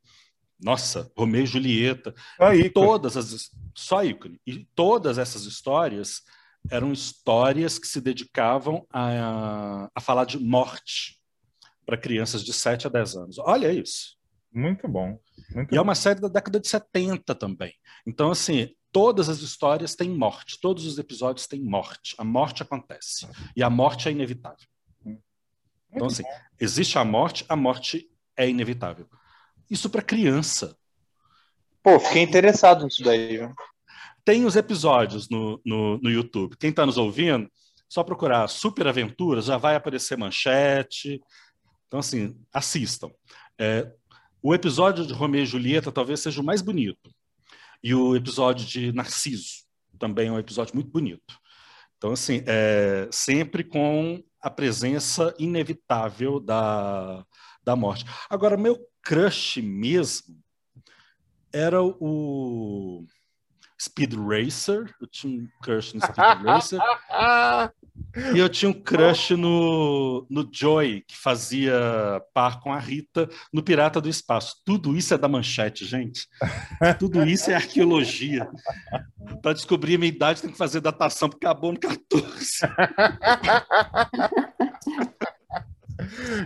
nossa, Romeu e Julieta, e todas as só ícone. E todas essas histórias eram histórias que se dedicavam a, a falar de morte para crianças de 7 a 10 anos. Olha isso. Muito bom. Muito e é uma série da década de 70 também. Então, assim, todas as histórias têm morte, todos os episódios têm morte. A morte acontece. E a morte é inevitável. Então, assim, existe a morte, a morte é inevitável. Isso para criança. Pô, fiquei interessado nisso daí. Viu? Tem os episódios no, no, no YouTube. Quem está nos ouvindo, só procurar Super Aventuras, já vai aparecer manchete. Então, assim, assistam. É, o episódio de Romeu e Julieta talvez seja o mais bonito. E o episódio de Narciso também é um episódio muito bonito. Então, assim, é, sempre com a presença inevitável da, da morte. Agora, meu crush mesmo era o Speed Racer, eu tinha um crush no Speed Racer. [LAUGHS] e eu tinha um crush no, no Joy, que fazia par com a Rita no Pirata do Espaço. Tudo isso é da manchete, gente. Tudo isso é arqueologia. Para descobrir a minha idade, tem que fazer datação, porque acabou no 14. [LAUGHS]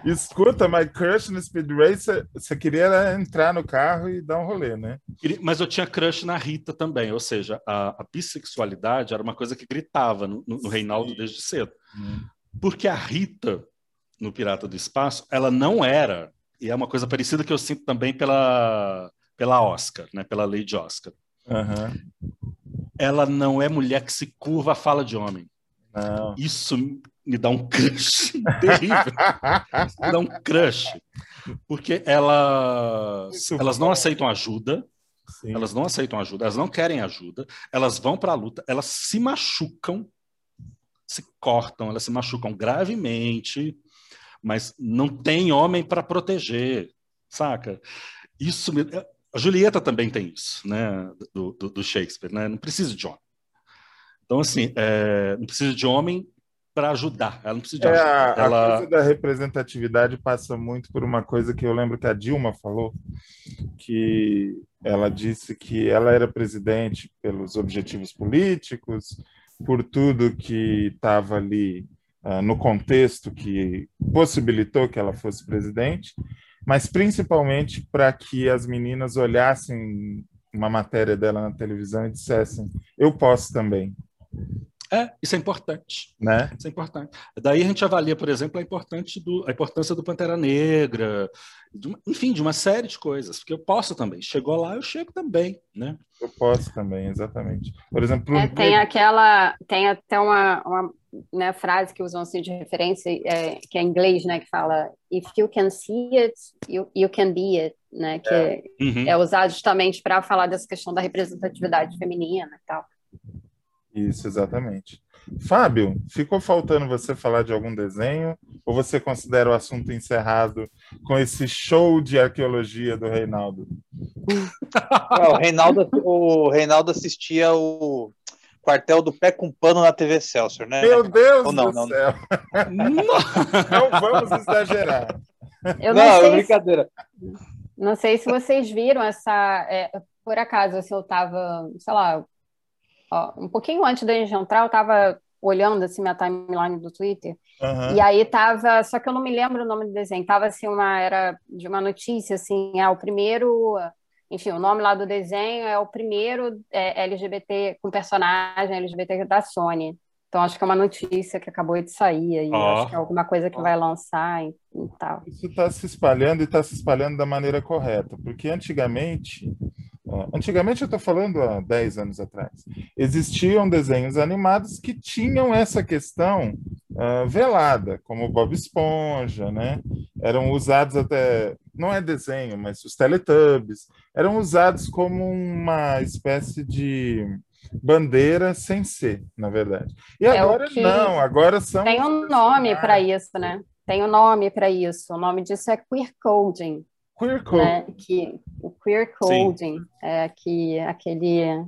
Escuta, My Crush no Speed Racer, você queria entrar no carro e dar um rolê, né? Mas eu tinha crush na Rita também, ou seja, a, a bissexualidade era uma coisa que gritava no, no Reinaldo desde cedo. Hum. Porque a Rita, no Pirata do Espaço, ela não era, e é uma coisa parecida que eu sinto também pela, pela Oscar, né? pela lei de Oscar. Uhum. Ela não é mulher que se curva à fala de homem. Não. Isso me dá um crush [LAUGHS] terrível. me dá um crush. Porque elas, elas não aceitam ajuda. Sim. Elas não aceitam ajuda, elas não querem ajuda, elas vão para a luta, elas se machucam, se cortam, elas se machucam gravemente, mas não tem homem para proteger, saca? Isso me... A Julieta também tem isso, né? Do, do, do Shakespeare, né? Não precisa de homem. Então, assim, é, não precisa de homem para ajudar, ela não precisa de É, ajuda. a, a ela... coisa da representatividade passa muito por uma coisa que eu lembro que a Dilma falou, que ela disse que ela era presidente pelos objetivos políticos, por tudo que estava ali ah, no contexto que possibilitou que ela fosse presidente, mas principalmente para que as meninas olhassem uma matéria dela na televisão e dissessem: eu posso também. É, isso é importante. Né? Isso é importante. Daí a gente avalia, por exemplo, a, importante do, a importância do Pantera Negra, de uma, enfim, de uma série de coisas, porque eu posso também. Chegou lá, eu chego também, né? Eu posso também, exatamente. Por exemplo, É, tem aquela, tem até uma, uma né, frase que usam assim de referência, é, que é em inglês, né, que fala if you can see it, you, you can be it, né, que é, Uhum. é usado justamente para falar dessa questão da representatividade feminina e tal. Isso, exatamente. Fábio, ficou faltando você falar de algum desenho? Ou você considera o assunto encerrado com esse show de arqueologia do Reinaldo? [LAUGHS] Ah, o, Reinaldo, o Reinaldo assistia o Quartel do Pé com Pano na TV Celsior, né? Meu Deus Ou não, do não, céu! [LAUGHS] Não vamos exagerar. Eu não, não, é sei se, brincadeira. não sei se vocês viram essa, é, por acaso, assim, eu estava, sei lá, ó, um pouquinho antes da gente entrar, eu estava olhando assim minha timeline do Twitter Aham. E aí tava, só que eu não me lembro o nome do desenho, tava assim uma, era de uma notícia assim, é o primeiro, enfim, o nome lá do desenho é o primeiro é, LGBT com personagem LGBT da Sony. Então acho que é uma notícia que acabou de sair aí, Ó. acho que é alguma coisa que vai lançar e, e tal. Isso está se espalhando e está se espalhando da maneira correta, porque antigamente, antigamente eu estou falando há 10 anos atrás, existiam desenhos animados que tinham essa questão ah, velada, como o Bob Esponja, né? Eram usados até, não é desenho, mas os Teletubbies, eram usados como uma espécie de bandeira sem ser, na verdade. E É agora não, agora são Tem um nome para isso, né? Tem um nome para isso. O nome disso é queer coding. Queer code. né? Que o queer coding é que aquele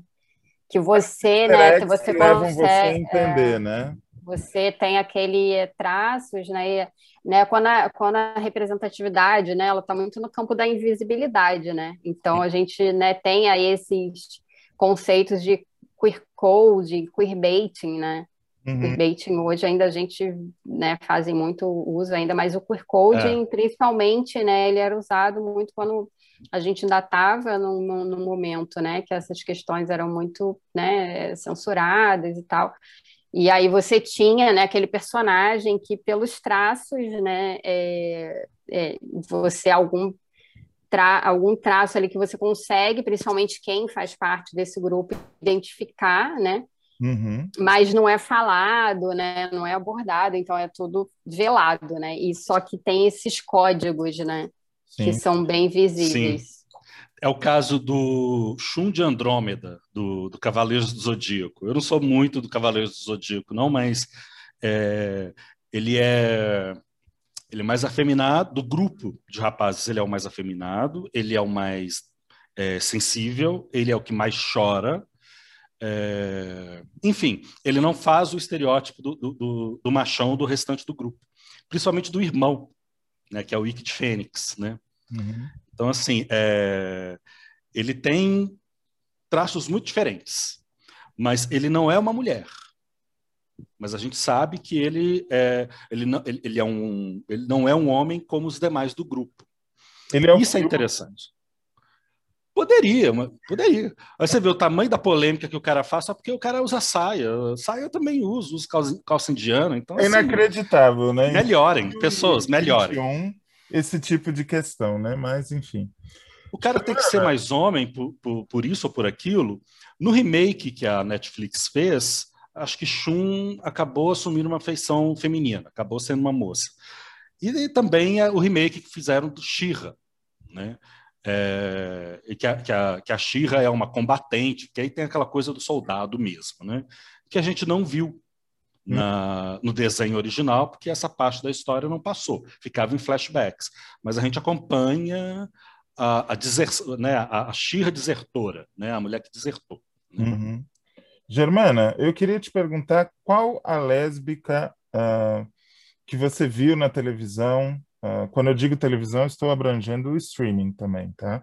que você, né, que você levam você a consegue, entender, é, né? você tem aquele traços, né, né, quando a, quando a representatividade, né, ela está muito no campo da invisibilidade, né? Então a gente, né, tem aí esses conceitos de queer code, queerbaiting, né? Uhum. Queerbaiting hoje ainda a gente, né, fazem muito uso ainda, mas o queer coding, principalmente, né, ele era usado muito quando a gente ainda estava num, num, num momento, né, que essas questões eram muito, né, censuradas e tal. E aí você tinha, né, aquele personagem que pelos traços, né, é, é, você algum tra algum traço ali que você consegue, principalmente quem faz parte desse grupo, identificar, né? Uhum. Mas não é falado, né? Não é abordado, então é tudo velado, né? E só que tem esses códigos, né? Sim. Que são bem visíveis. É o caso do Shun de Andrômeda, do, do Cavaleiros do Zodíaco. Eu não sou muito do Cavaleiros do Zodíaco, não, mas é, ele é ele é mais afeminado, do grupo de rapazes, ele é o mais afeminado, ele é o mais é, sensível, ele é o que mais chora. É, enfim, ele não faz o estereótipo do, do, do, machão do restante do grupo, principalmente do irmão, né, que é o Wicked Fênix, né? Uhum. Então, assim, é, ele tem traços muito diferentes, mas ele não é uma mulher. Mas a gente sabe que ele é, ele não, ele, ele é um, ele não é um homem como os demais do grupo. É um Isso é interessante. Poderia, mas poderia. Aí você vê o tamanho da polêmica que o cara faz só porque o cara usa saia. Saia eu também uso, uso calça, calça indiana. Então, É assim, inacreditável, né? Melhorem, pessoas, melhorem. 21, esse tipo de questão, né? Mas, enfim. O cara tem que ser mais homem por, por, por isso ou por aquilo. No remake que a Netflix fez, acho que Shun acabou assumindo uma feição feminina, acabou sendo uma moça. E, e também é o remake que fizeram do She-Ra, né? É, e que a, que a, que a She-Ra é uma combatente, que aí tem aquela coisa do soldado mesmo, né? Que a gente não viu na, no desenho original, porque essa parte da história não passou, ficava em flashbacks. Mas a gente acompanha a, a, deser, né, a, a desertora, né? A mulher que desertou. Uhum. Germana, eu queria te perguntar qual a lésbica uh, que você viu na televisão. Uh, quando eu digo televisão, estou abrangendo o streaming também, tá?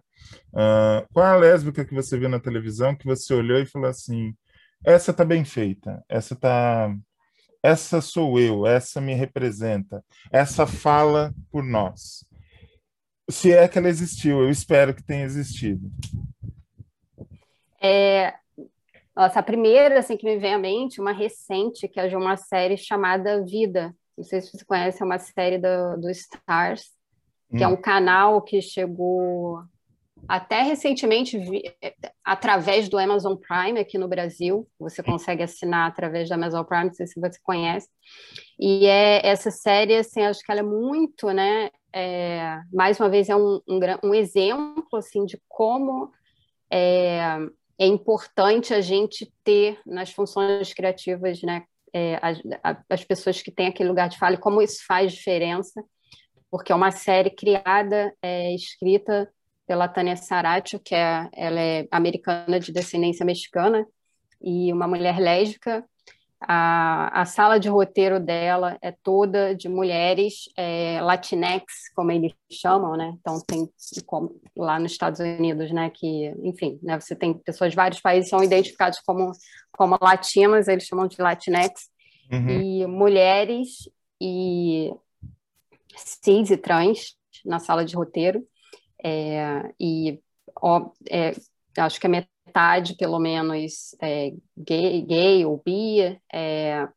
Uh, qual é a lésbica que você viu na televisão que você olhou e falou assim: essa tá bem feita, essa tá, essa sou eu, essa me representa, essa fala por nós. Se é que ela existiu, eu espero que tenha existido. É, nossa, a primeira assim, que me vem à mente, uma recente, que é de uma série chamada Vida. Não sei se você conhece, é uma série do, do Stars, que é hum. é um canal que chegou até recentemente vi, através do Amazon Prime aqui no Brasil. Você consegue assinar através do Amazon Prime, não sei se você conhece. E é essa série, assim, acho que ela é muito, né? É, mais uma vez é um, um, um exemplo assim de como é, é importante a gente ter nas funções criativas, né, é, as, as, pessoas que têm aquele lugar de fala e como isso faz diferença, porque é uma série criada, é, escrita pela Tânia Saracho, que é, ela é americana de descendência mexicana e uma mulher lésbica, a, a sala de roteiro dela é toda de mulheres é, latinex, como eles chamam, né? Então tem como, lá nos Estados Unidos, né? Que, enfim, né? Você tem pessoas de vários países que são identificados como como latinas, eles chamam de latinex, uhum. e mulheres e cis e trans na sala de roteiro é, e ó, é, acho que é metade, pelo menos, é, gay, gay ou bi. É,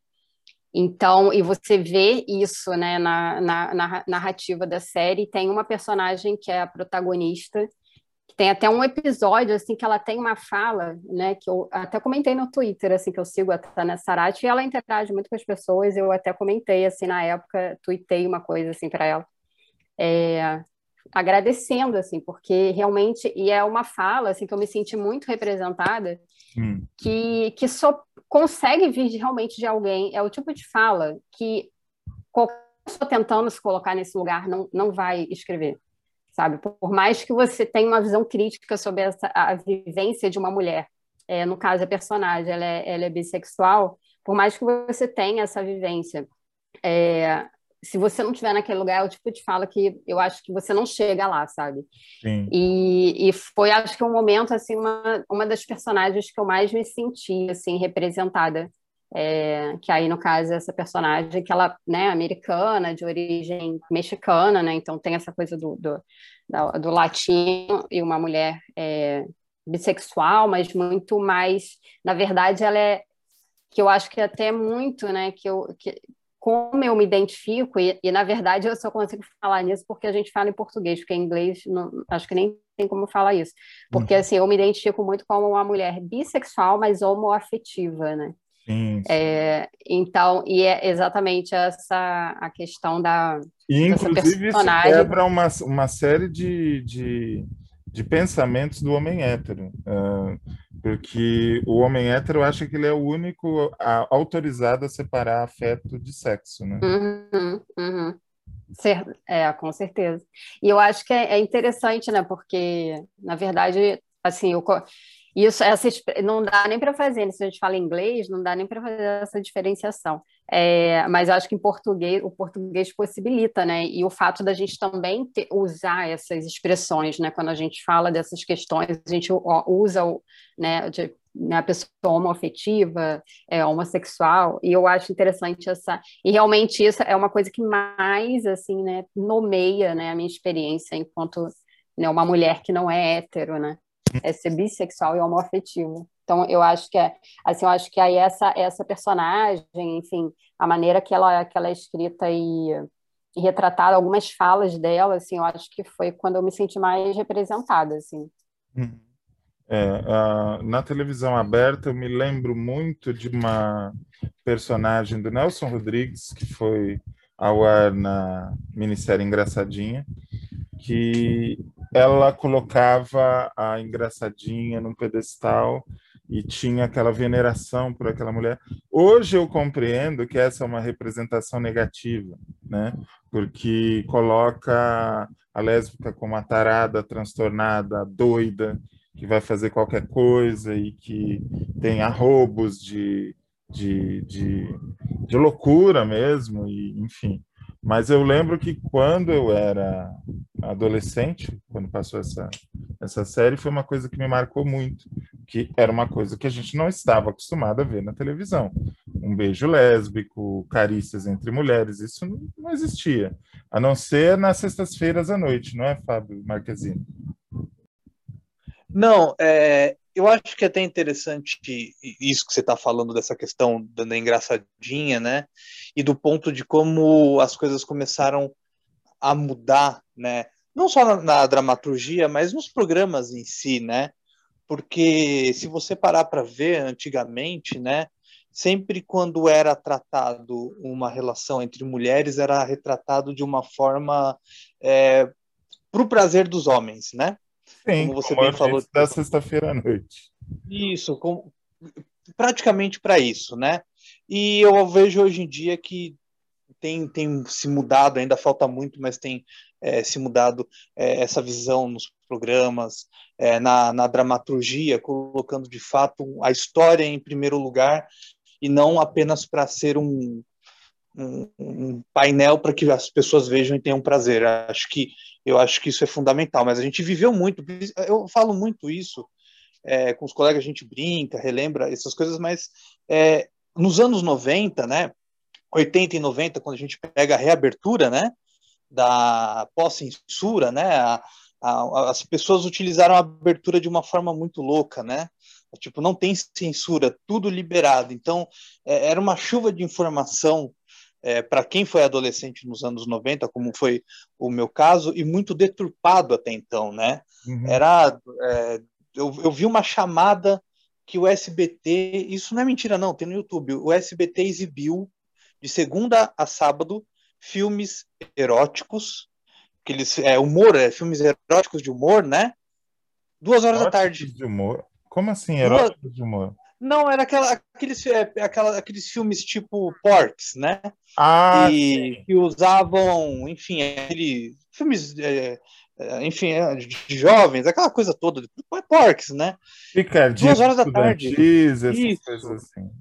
então, e você vê isso né, na, na, na, narrativa da série. Tem uma personagem que é a protagonista, que tem até um episódio assim que ela tem uma fala, né, que eu até comentei no Twitter, assim, que eu sigo a Tânia Sarati, e ela interage muito com as pessoas. Eu até comentei, assim, na época, tuitei uma coisa assim para ela. É, agradecendo, assim, porque realmente, e é uma fala, assim, que eu me senti muito representada, hum. que, que só consegue vir realmente de alguém, é o tipo de fala que qualquer pessoa tentando se colocar nesse lugar não, não vai escrever, sabe? Por mais que você tenha uma visão crítica sobre essa, a vivência de uma mulher, é, no caso a personagem, ela é, ela é bissexual, por mais que você tenha essa vivência, é, se você não estiver naquele lugar, é o tipo de fala que eu acho que você não chega lá, sabe? Sim. E, e foi, acho que, um momento, assim, uma, uma das personagens que eu mais me senti, assim, representada. É, que aí, no caso, essa personagem, que ela, né, americana, de origem mexicana, né? Então tem essa coisa do, do, do latino e uma mulher é, bissexual, mas muito mais... Na verdade, ela é que eu acho que é até muito, né, que eu, que, como eu me identifico, e, e, na verdade eu só consigo falar nisso porque a gente fala em português, porque em inglês não, acho que nem tem como falar isso. Porque uhum. assim, eu me identifico muito como uma mulher bissexual, mas homoafetiva, né? Sim, sim. É, então, e é exatamente essa a questão da. E inclusive personagem... isso quebra uma, uma série de, de, de pensamentos do homem hétero. Uh, porque o homem hétero acha que ele é o único autorizado a separar afeto de sexo, né? Uhum, uhum. É, com certeza. E eu acho que é, é interessante, né? Porque, na verdade, assim, eu, isso essa, não dá nem para fazer, né? se a gente fala inglês, não dá nem para fazer essa diferenciação. É, mas eu acho que em português, o português possibilita, né? E o fato da gente também ter, usar essas expressões, né? Quando a gente fala dessas questões, a gente usa né, de, né, a pessoa homoafetiva, é, homossexual, e eu acho interessante essa. E realmente isso é uma coisa que mais, assim, né, nomeia né, a minha experiência enquanto né, uma mulher que não é hétero, né? É ser bissexual e homoafetivo. Então, eu acho que é, assim, eu acho que aí essa, essa personagem, enfim, a maneira que ela, que ela é escrita e, e retratada, algumas falas dela, assim, eu acho que foi quando eu me senti mais representada, assim. Uhum. É, na televisão aberta, eu me lembro muito de uma personagem do Nelson Rodrigues, que foi ao ar na minissérie Engraçadinha, que ela colocava a Engraçadinha num pedestal e tinha aquela veneração por aquela mulher. Hoje eu compreendo que essa é uma representação negativa, né? Porque coloca a lésbica como a tarada, transtornada, doida, que vai fazer qualquer coisa e que tem arrobos de de, de, de loucura mesmo, e enfim. Mas eu lembro que quando eu era adolescente, quando passou essa, essa série, foi uma coisa que me marcou muito, que era uma coisa que a gente não estava acostumado a ver na televisão. Um beijo lésbico, carícias entre mulheres, isso não existia. A não ser nas sextas-feiras à noite, não é, Fábio Marquezine? Não, é, eu acho que é até interessante isso que você está falando dessa questão da engraçadinha, né? E do ponto de como as coisas começaram a mudar, né? Não só na, na dramaturgia, mas nos programas em si, né? Porque se você parar para ver antigamente, né? Sempre quando era tratado uma relação entre mulheres, era retratado de uma forma é, para o prazer dos homens, né? Sim, como você como bem falou. Da sexta-feira à noite. Isso, com, praticamente para isso, né? E eu vejo hoje em dia que tem, tem se mudado, ainda falta muito, mas tem é, se mudado é, essa visão nos programas, é, na, na dramaturgia, colocando de fato a história em primeiro lugar e não apenas para ser um, um, um painel para que as pessoas vejam e tenham prazer. Acho que eu acho que isso é fundamental. Mas a gente viveu muito. Eu falo muito isso é, com os colegas. A gente brinca, relembra essas coisas. Mas é, nos anos 90, né? 80 e 90, quando a gente pega a reabertura, né? Da pós-censura, né? A, a, as pessoas utilizaram a abertura de uma forma muito louca, né? Tipo, não tem censura, tudo liberado. Então, é, era uma chuva de informação é, para quem foi adolescente nos anos 90, como foi o meu caso, e muito deturpado até então, né? Uhum. Era, é, eu, eu vi uma chamada que o SBT, isso não é mentira não, tem no YouTube, o SBT exibiu de segunda a sábado filmes eróticos, que eles, é humor, é, filmes eróticos de humor, né? Duas horas eróticos da tarde. De humor? Como assim, eróticos Duas... de humor? Não, era aquela, aqueles, é, aquela, aqueles filmes tipo Porks, né? Ah, e, que usavam, enfim, aquele, filmes, é, é enfim, é, de, de, jovens, aquela coisa toda, Porks, né? Fica Duas horas da tarde. Isso, assim.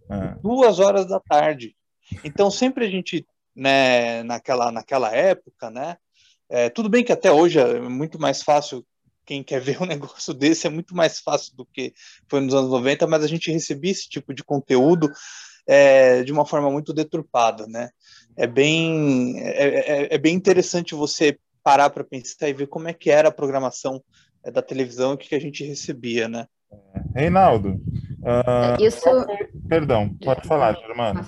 Ah. Duas horas da tarde. Então, sempre a gente, né, naquela, naquela época, né? É, tudo bem que até hoje é muito mais fácil quem quer ver [LAUGHS] um negócio desse é muito mais fácil do que foi nos anos 90, mas a gente recebia esse tipo de conteúdo é, de uma forma muito deturpada, né? É bem, é, é, é bem interessante você parar para pensar e ver como é que era a programação é, da televisão e o que a gente recebia, né? Reinaldo, uh, isso... Perdão, pode falar, Germano.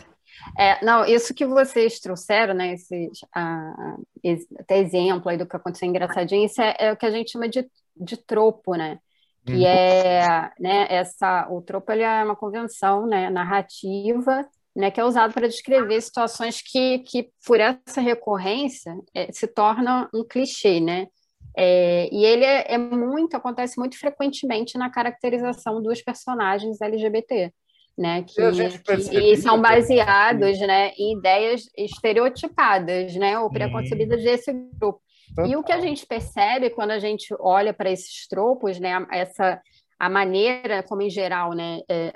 É, não, isso que vocês trouxeram, né, esse, ah, até exemplo aí do que aconteceu engraçadinho, isso é, é, o que a gente chama de de tropo, né? Que uhum. é, né, essa, o tropo ele é uma convenção né, narrativa né, que é usado para descrever situações que, que por essa recorrência, é, se torna um clichê, né? É, e ele é, é, muito, acontece muito frequentemente na caracterização dos personagens LGBT, né? Que, que e são baseados né, em ideias estereotipadas, né? Ou preconcebidas desse grupo. E o que a gente percebe quando a gente olha para esses tropos, né, essa a maneira como em geral, né, é,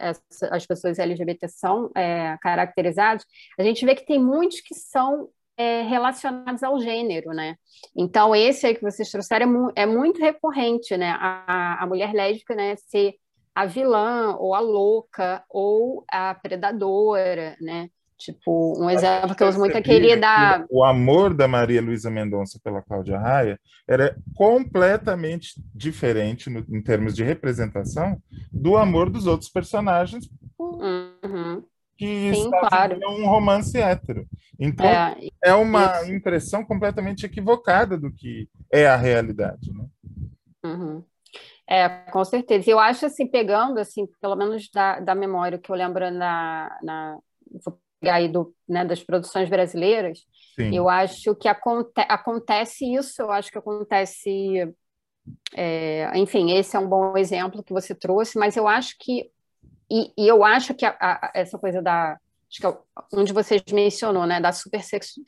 as pessoas LGBT são é, caracterizadas, a gente vê que tem muitos que são é, relacionados ao gênero, né? Então esse aí que vocês trouxeram é, mu é muito recorrente, né? A, a mulher lésbica, né, ser a vilã ou a louca ou a predadora, né? Tipo, um exemplo que eu uso muito é aquele da. O amor da Maria Luísa Mendonça pela Cláudia Raia era completamente diferente, no, em termos de representação, do amor dos outros personagens uhum. que Sim, claro. um romance hétero. Então, é, é uma isso. impressão completamente equivocada do que é a realidade. Né? Uhum. É, com certeza. Eu acho assim, pegando assim, pelo menos da, da memória que eu lembro na, na aí do, né, das produções brasileiras, Sim. eu acho que aconte acontece isso, eu acho que acontece. É, enfim, esse é um bom exemplo que você trouxe, mas eu acho que. E, e eu acho que a, a, essa coisa da. Acho que é um de vocês mencionou, né? Da supersexu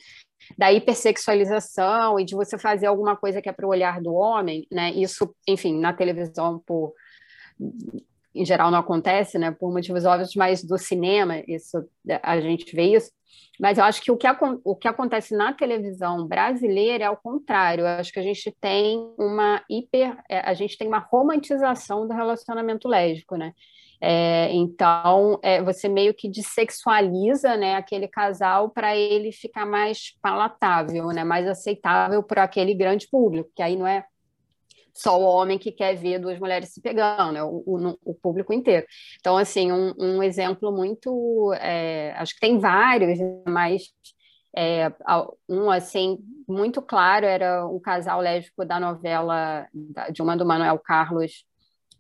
da hipersexualização e de você fazer alguma coisa que é para o olhar do homem, né? Isso, enfim, na televisão por em geral não acontece, né, por motivos óbvios, mas do cinema, isso a gente vê isso. Mas eu acho que o que, o que acontece na televisão brasileira é ao contrário. Eu acho que a gente tem uma hiper, é, a gente tem uma romantização do relacionamento lésbico, né? É, então, é, você meio que dessexualiza né, aquele casal para ele ficar mais palatável, né, mais aceitável para aquele grande público, que aí não é só o homem que quer ver duas mulheres se pegando, é o, o, o público inteiro. Então, assim, um, um exemplo muito. É, acho que tem vários, mas é, um, assim, muito claro era um casal lésbico da novela de uma do Manuel Carlos,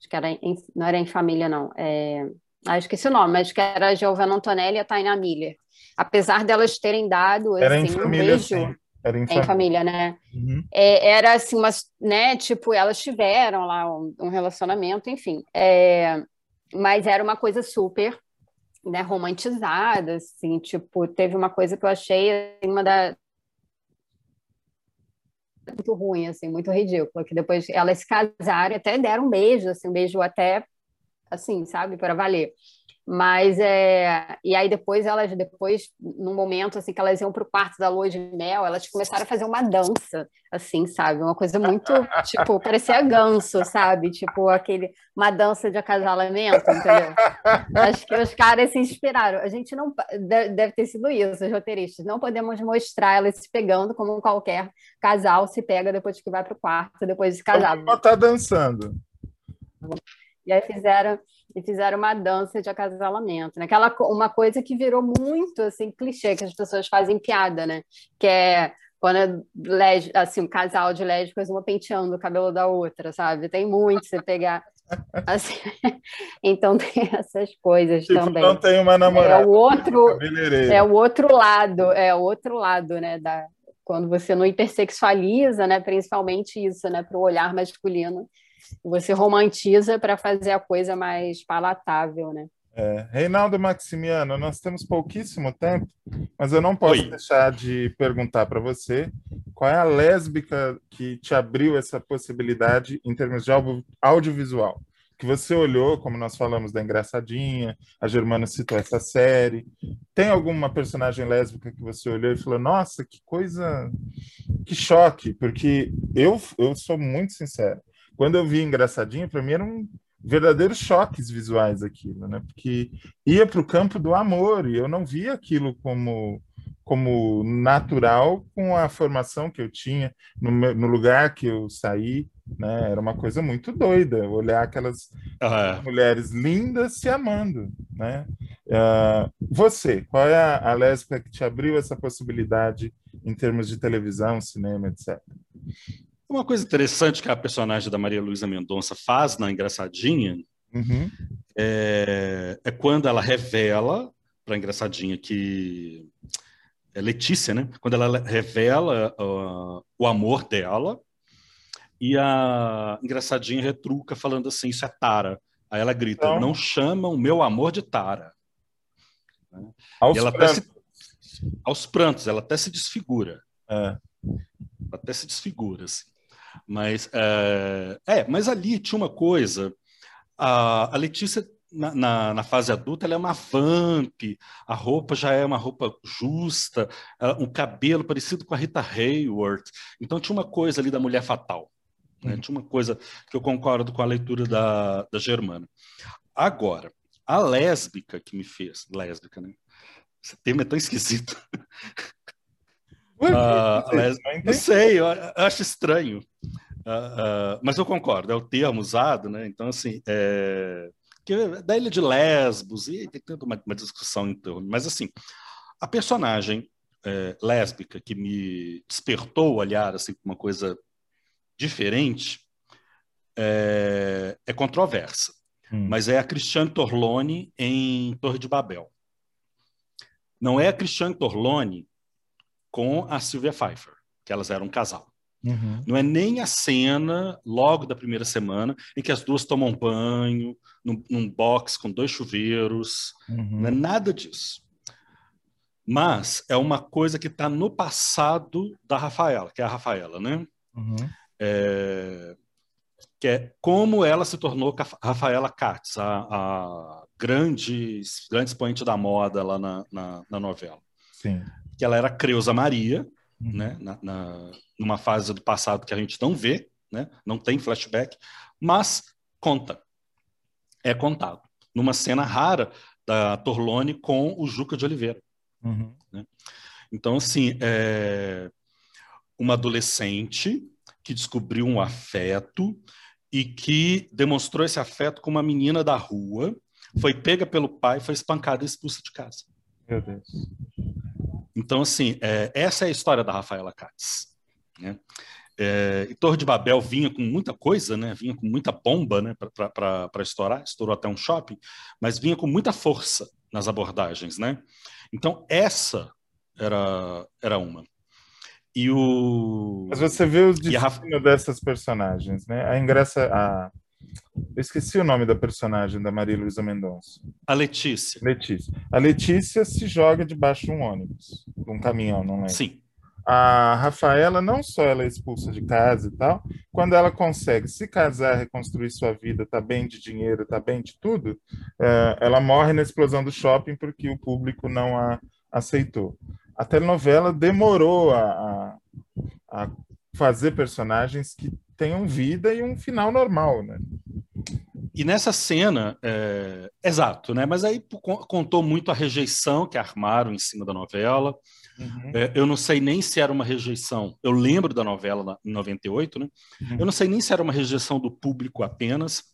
acho que era em, não era em família, não. É, ah, esqueci o nome, mas que era a Giovanna Antonelli e a Tainá Miller. Apesar delas terem dado era assim, em família, um beijo. Sim. Era em, em família, né? Uhum. É, era assim, umas, né? Tipo, elas tiveram lá um, um relacionamento, enfim. É, mas era uma coisa super né, romantizada, assim, tipo, teve uma coisa que eu achei uma da muito ruim, assim, muito ridícula, que depois elas se casaram até deram um beijo, assim, um beijo até, assim, sabe, para valer. Mas é. E aí depois elas, depois, num momento assim que elas iam para o quarto da lua de mel, elas começaram a fazer uma dança, assim, sabe? Uma coisa muito, tipo, parecia ganso, sabe? Tipo, aquele, uma dança de acasalamento, entendeu? Acho que os caras se inspiraram. A gente não. Deve ter sido isso, os roteiristas. Não podemos mostrar elas se pegando como qualquer casal se pega depois que vai para o quarto, depois de se casar. Ela tá dançando. E aí fizeram e fizeram uma dança de acasalamento, né? Aquela uma coisa que virou muito assim clichê que as pessoas fazem piada, né? Que é quando assim um casal de lésbicas uma penteando o cabelo da outra, sabe? Tem muito você pegar [LAUGHS] assim. [LAUGHS] então tem essas coisas tipo, também. Não tem uma namorada. É o outro é o outro lado, é o outro lado, né, da quando você não hipersexualiza, né, principalmente isso, né, para o olhar masculino você romantiza para fazer a coisa mais palatável, né? É. Reinaldo Maximiano, nós temos pouquíssimo tempo, mas eu não posso Oi. deixar de perguntar para você qual é a lésbica que te abriu essa possibilidade em termos de audiovisual. Que você olhou, como nós falamos da Engraçadinha, a Germana citou essa série. Tem alguma personagem lésbica que você olhou e falou: Nossa, que coisa, que choque? Porque eu, eu sou muito sincero quando eu vi Engraçadinho, para mim eram verdadeiros choques visuais aquilo, né? Porque ia para o campo do amor e eu não via aquilo como como natural com a formação que eu tinha no, no lugar que eu saí, né? Era uma coisa muito doida olhar aquelas uhum. mulheres lindas se amando, né? Uh, você, qual é a, a lésbica que te abriu essa possibilidade em termos de televisão, cinema, etc? Uma coisa interessante que a personagem da Maria Luísa Mendonça faz na Engraçadinha uhum. é, é, quando ela revela para a Engraçadinha que é Letícia, né? Quando ela revela uh, o amor dela e a Engraçadinha retruca falando assim, isso é Tara. Aí ela grita, então... não chamam meu amor de Tara. Aos, prantos. Se, aos prantos, ela até se desfigura. É. Até se desfigura, assim. Mas, é, é, mas ali tinha uma coisa. A, a Letícia, na, na, na, fase adulta, ela é uma vamp, a roupa já é uma roupa justa, um cabelo parecido com a Rita Hayworth. Então tinha uma coisa ali da mulher fatal. Né? Uhum. Tinha uma coisa que eu concordo com a leitura da, da Germana. Agora, a lésbica que me fez, lésbica, né? Esse termo é tão esquisito. [LAUGHS] Uh, não sei, eu acho estranho. Uh, uh, mas eu concordo, é o termo usado, né? Então, assim, é... é da ilha de Lesbos, e tem toda uma, uma, discussão em torno. Mas, assim, a personagem é, lésbica que me despertou o olhar, assim, uma coisa diferente, é, é controversa. Hum. Mas é a Cristiane Torlone em Torre de Babel. Não é a Cristiane Torlone com a Sylvia Pfeiffer, que elas eram um casal. Uhum. Não é nem a cena, logo da primeira semana, em que as duas tomam banho, num, num box com dois chuveiros. Uhum. Não é nada disso. Mas é uma coisa que está no passado da Rafaela, que é a Rafaela, né? Uhum. É... que é como ela se tornou Rafaela Katz, a, a grande, grande expoente da moda lá na, na, na novela. Sim. Que ela era Creuza Maria, uhum. né, na, na, numa fase do passado que a gente não vê, né, não tem flashback, mas conta. É contado. Numa cena rara da Torlone com o Juca de Oliveira. Uhum. Né? Então, assim, é uma adolescente que descobriu um afeto e que demonstrou esse afeto com uma menina da rua, foi pega pelo pai, foi espancada e expulsa de casa. Meu Deus. Então, assim, é, essa é a história da Rafaela Katz. Né? É, e Torre de Babel vinha com muita coisa, né? vinha com muita bomba né? para estourar, estourou até um shopping, mas vinha com muita força nas abordagens. Né? Então, essa era, era uma. E o. Mas você vê o destino Rafa... dessas personagens, né? A ingressa. A... Eu esqueci o nome da personagem da Maria Luísa Mendonça. A Letícia. Letícia. A Letícia se joga debaixo de um ônibus, de um caminhão, não é? Sim. A Rafaela, não só ela é expulsa de casa e tal, quando ela consegue se casar, reconstruir sua vida, tá bem de dinheiro, tá bem de tudo, é, ela morre na explosão do shopping porque o público não a aceitou a telenovela demorou a, a, a fazer personagens que tenham vida e um final normal, né? E nessa cena, é, exato, né? Mas aí contou muito a rejeição que armaram em cima da novela. Uhum. É, eu não sei nem se era uma rejeição. Eu lembro da novela em 98, né? Uhum. Eu não sei nem se era uma rejeição do público apenas,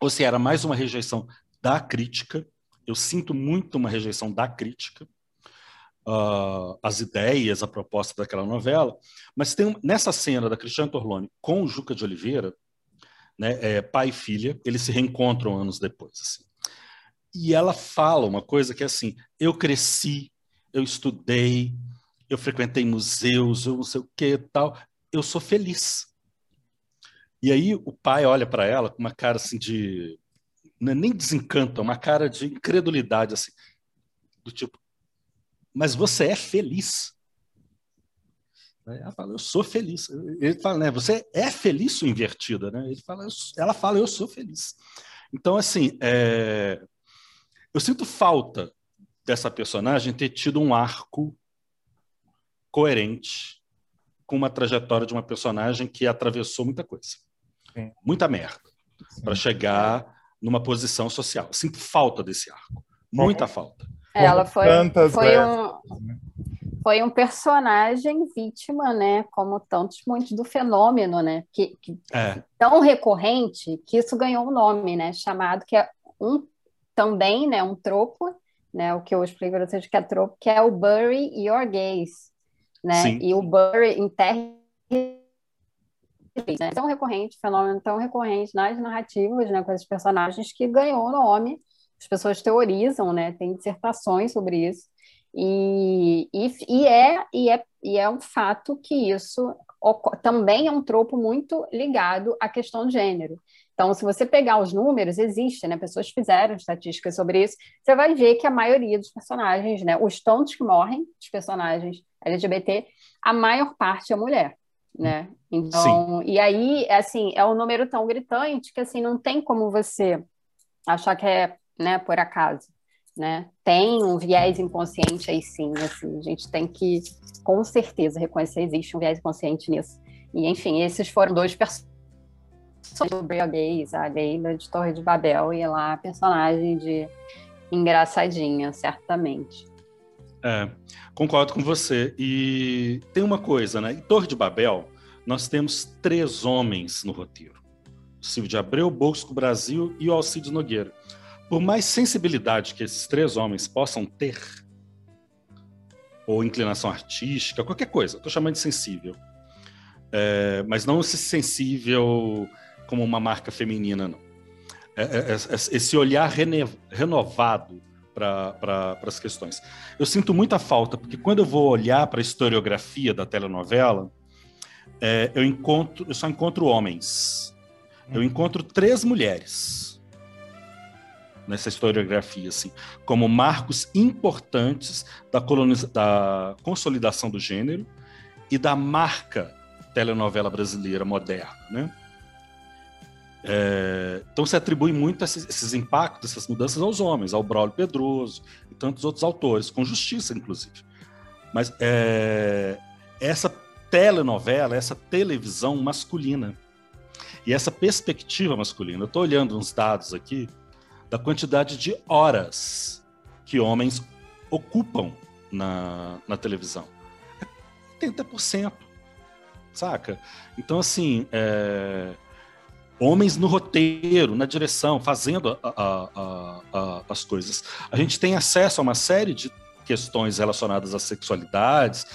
ou se era mais uma rejeição da crítica. Eu sinto muito uma rejeição da crítica uh, as ideias, a proposta daquela novela, mas tem nessa cena da Cristiane Torlone com o Juca de Oliveira, né, é, pai e filha, eles se reencontram anos depois. Assim. E ela fala uma coisa que é assim: eu cresci, eu estudei, eu frequentei museus, eu não sei o que tal, eu sou feliz. E aí o pai olha para ela com uma cara assim de é nem desencanto, é uma cara de incredulidade assim, do tipo, mas você é feliz. Ela fala, eu sou feliz. Ele fala, né? Você é feliz ou invertida, né? Ele fala, ela fala, eu sou feliz. Então, assim, é... eu sinto falta dessa personagem ter tido um arco coerente com uma trajetória de uma personagem que atravessou muita coisa, Sim. muita merda, para chegar numa posição social. Sinto falta desse arco, muita falta. Ela foi, foi um, né? foi um personagem vítima, né? Como tantos muitos do fenômeno, né? Que, que é. tão recorrente que isso ganhou um nome, né? Chamado que é um também, né? Um tropo, né? O que eu explico para vocês que é tropo, que é o bury your gaze, né? Sim. E o bury enterre né? tão recorrente, fenômeno tão recorrente nas narrativas, né, com esses personagens que ganhou o nome as pessoas teorizam, né? Tem dissertações sobre isso. E, e, e, é, e, é, e é um fato que isso também é um tropo muito ligado à questão de gênero. Então, se você pegar os números, existe, né? Pessoas fizeram estatísticas sobre isso. Você vai ver que a maioria dos personagens, né? Os tontos que morrem, os personagens LGBT, a maior parte é mulher, né? Então, Sim. e aí, assim, é um número tão gritante que, assim, não tem como você achar que é né, por acaso, né? Tem um viés inconsciente aí sim, assim, a gente tem que com certeza reconhecer existe um viés inconsciente nisso. E enfim, esses foram dois personagens Bria Gays, a Leila de Torre de Babel e lá a personagem de engraçadinha, certamente. É, concordo com você. E tem uma coisa, né? Em Torre de Babel, nós temos três homens no roteiro: Silvio de Abreu, Bosco Brasil e o Alcides Nogueira. Por mais sensibilidade que esses três homens possam ter, ou inclinação artística, qualquer coisa, estou chamando de sensível, é, mas não esse sensível como uma marca feminina, não. É, é, é, é esse olhar renovado para as questões. Eu sinto muita falta, porque quando eu vou olhar para a historiografia da telenovela, é, eu, encontro, eu só encontro homens. Eu hum. encontro três mulheres nessa historiografia, assim, como marcos importantes da, da consolidação do gênero e da marca telenovela brasileira moderna, né? É, então se atribui muito esses, esses, impactos, essas mudanças aos homens, ao Braulio Pedroso e tantos outros autores, com justiça, inclusive. Mas é, essa telenovela, essa televisão masculina e essa perspectiva masculina, eu estou olhando uns dados aqui da quantidade de horas que homens ocupam na, na televisão. É 80%, saca? Então, assim, é, homens no roteiro, na direção, fazendo a, a, a, as coisas. A gente tem acesso a uma série de questões relacionadas às sexualidades.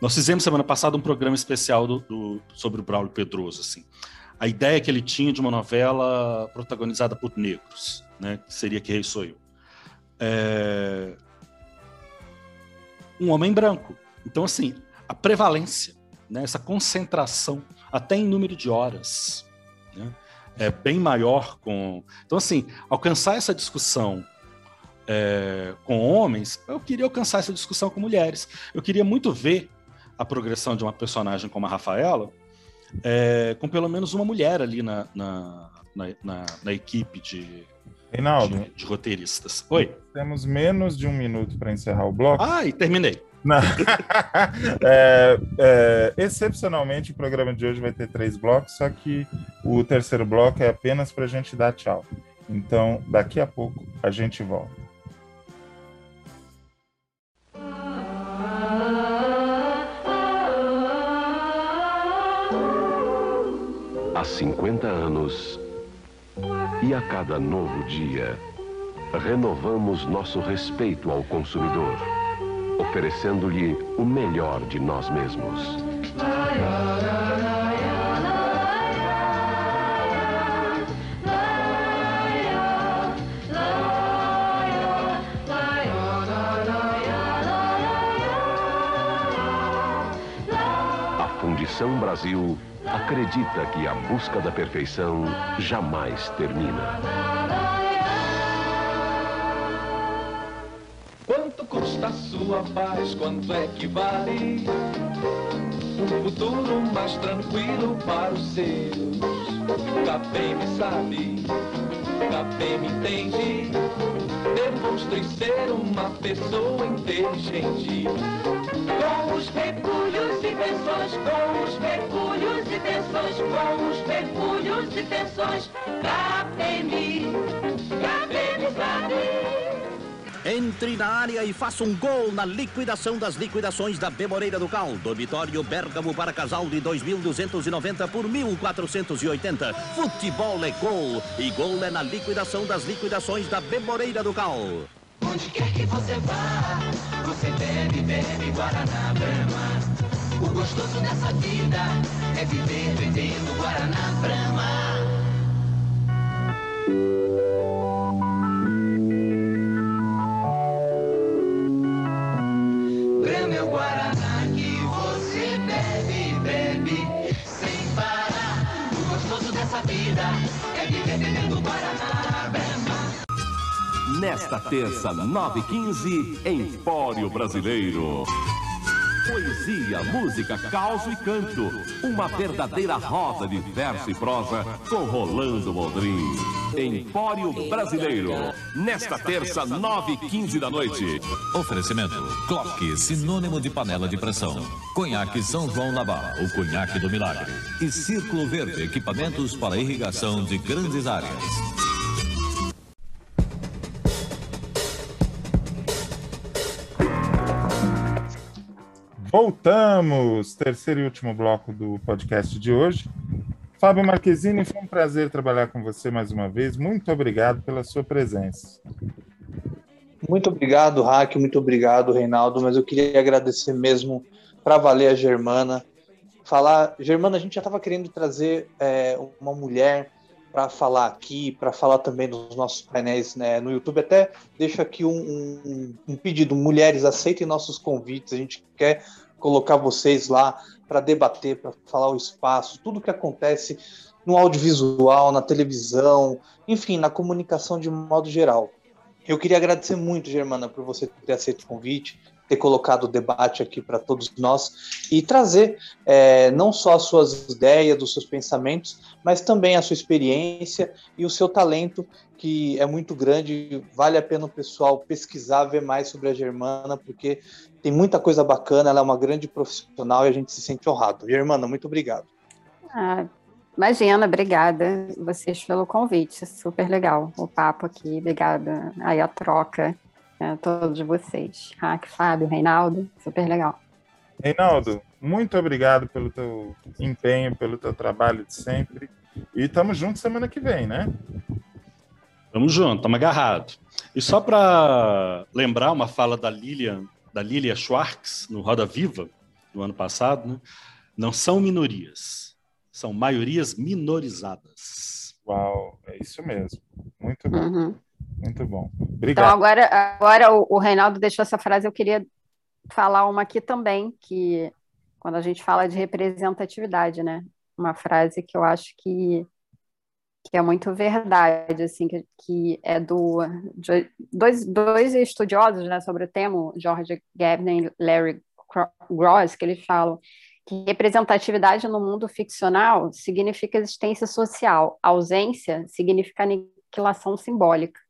Nós fizemos semana passada um programa especial do, do, sobre o Braulio Pedroso. Assim. A ideia que ele tinha de uma novela protagonizada por negros, né, que seria Que Rei Sou Eu. É... Um homem branco. Então, assim, a prevalência, né, essa concentração até em número de horas. Né? É bem maior com. Então, assim, alcançar essa discussão é, com homens, eu queria alcançar essa discussão com mulheres. Eu queria muito ver a progressão de uma personagem como a Rafaela, é, com pelo menos uma mulher ali na, na, na, na, na equipe de, Reinaldo, de, de, roteiristas. Oi. Temos menos de um minuto para encerrar o bloco. Ah, e terminei. [LAUGHS] é, é, excepcionalmente, o programa de hoje vai ter três blocos, só que o terceiro bloco é apenas para a gente dar tchau. Então, daqui a pouco a gente volta. Há 50 anos e a cada novo dia, renovamos nosso respeito ao consumidor oferecendo-lhe o melhor de nós mesmos. A Fundição Brasil acredita que a busca da perfeição jamais termina. custa sua paz? Quanto é que vale um futuro mais tranquilo para os seus? me sabe, me entende. Demonstre ser uma pessoa inteligente. Com os pecúlios e tensões, com os pecúlios e tensões, com os pecúlios e tensões. KPM, KPM sabe. Entre na área e faça um gol na liquidação das liquidações da Bemoreira do Cal. Dormitório Bergamo para casal de 2.290 por 1.480. Futebol é gol e gol é na liquidação das liquidações da Bemoreira do Cal. Onde quer que você vá, você bebe, bebe Guaraná Brahma. O gostoso dessa vida é viver bebendo Guaraná Brahma. Nesta terça, 9h15, Empório Brasileiro. Poesia, música, caos e canto. Uma verdadeira roda de verso e prosa com Rolando Boldrin. Empório Brasileiro. Nesta terça, 9h15 da noite. Oferecimento: Clock, sinônimo de panela de pressão. Conhaque São João Navarra, o conhaque do milagre. E Círculo Verde, equipamentos para irrigação de grandes áreas. Voltamos! Terceiro e último bloco do podcast de hoje. Fábio Marquezine, foi um prazer trabalhar com você mais uma vez. Muito obrigado pela sua presença. Muito obrigado, Raque, muito obrigado, Reinaldo, mas eu queria agradecer mesmo para valer a Germana. Falar, Germana, a gente já estava querendo trazer é, uma mulher para falar aqui, para falar também dos nossos painéis né, no YouTube. Até deixo aqui um, um, um, pedido: mulheres, aceitem nossos convites. A gente quer colocar vocês lá para debater, para falar o espaço, tudo que acontece no audiovisual, na televisão, enfim, na comunicação de modo geral. Eu queria agradecer muito, Germana, por você ter aceito o convite, ter colocado o debate aqui para todos nós e trazer é, não só as suas ideias, dos seus pensamentos, mas também a sua experiência e o seu talento, que é muito grande. Vale a pena o pessoal pesquisar, ver mais sobre a Germana, porque tem muita coisa bacana, ela é uma grande profissional e a gente se sente honrado. Germana, muito obrigado. Ah, imagina, obrigada vocês pelo convite, super legal o papo aqui, obrigada aí a troca a todos vocês. Hack, Fábio, Reinaldo, super legal. Reinaldo, muito obrigado pelo teu empenho, pelo teu trabalho de sempre. E estamos juntos semana que vem, né? Tamo junto, estamos agarrados. E só para lembrar uma fala da Lilian, da Lilia Schwartz, no Roda Viva, no ano passado, né? não são minorias, são maiorias minorizadas. Uau, é isso mesmo. Muito bom. Uhum. Muito bom. Obrigado. Então, agora, agora o, o Reinaldo deixou essa frase, eu queria falar uma aqui também, que quando a gente fala de representatividade, né? Uma frase que eu acho que, que é muito verdade, assim, que, que é do de, dois, dois estudiosos né, sobre o tema, George Gabney e Larry Gross, que eles falam que representatividade no mundo ficcional significa existência social, ausência significa aniquilação simbólica.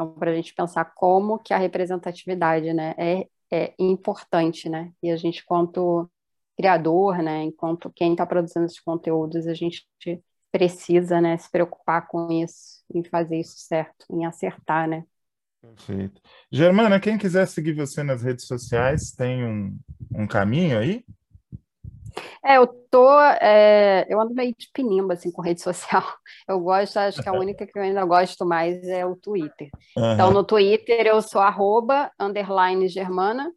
Então, para a gente pensar como que a representatividade né, é, é importante, né? E a gente, enquanto criador, né, enquanto quem está produzindo esses conteúdos, a gente precisa né, se preocupar com isso, em fazer isso certo, em acertar, né? Perfeito. Germana, quem quiser seguir você nas redes sociais, tem um, um caminho aí? É, eu tô. É, eu ando meio de pinimba, assim, com rede social. [LAUGHS] Eu gosto, acho que a única que eu ainda gosto mais é o Twitter. Uhum. Então, no Twitter eu sou arroba, underline germana,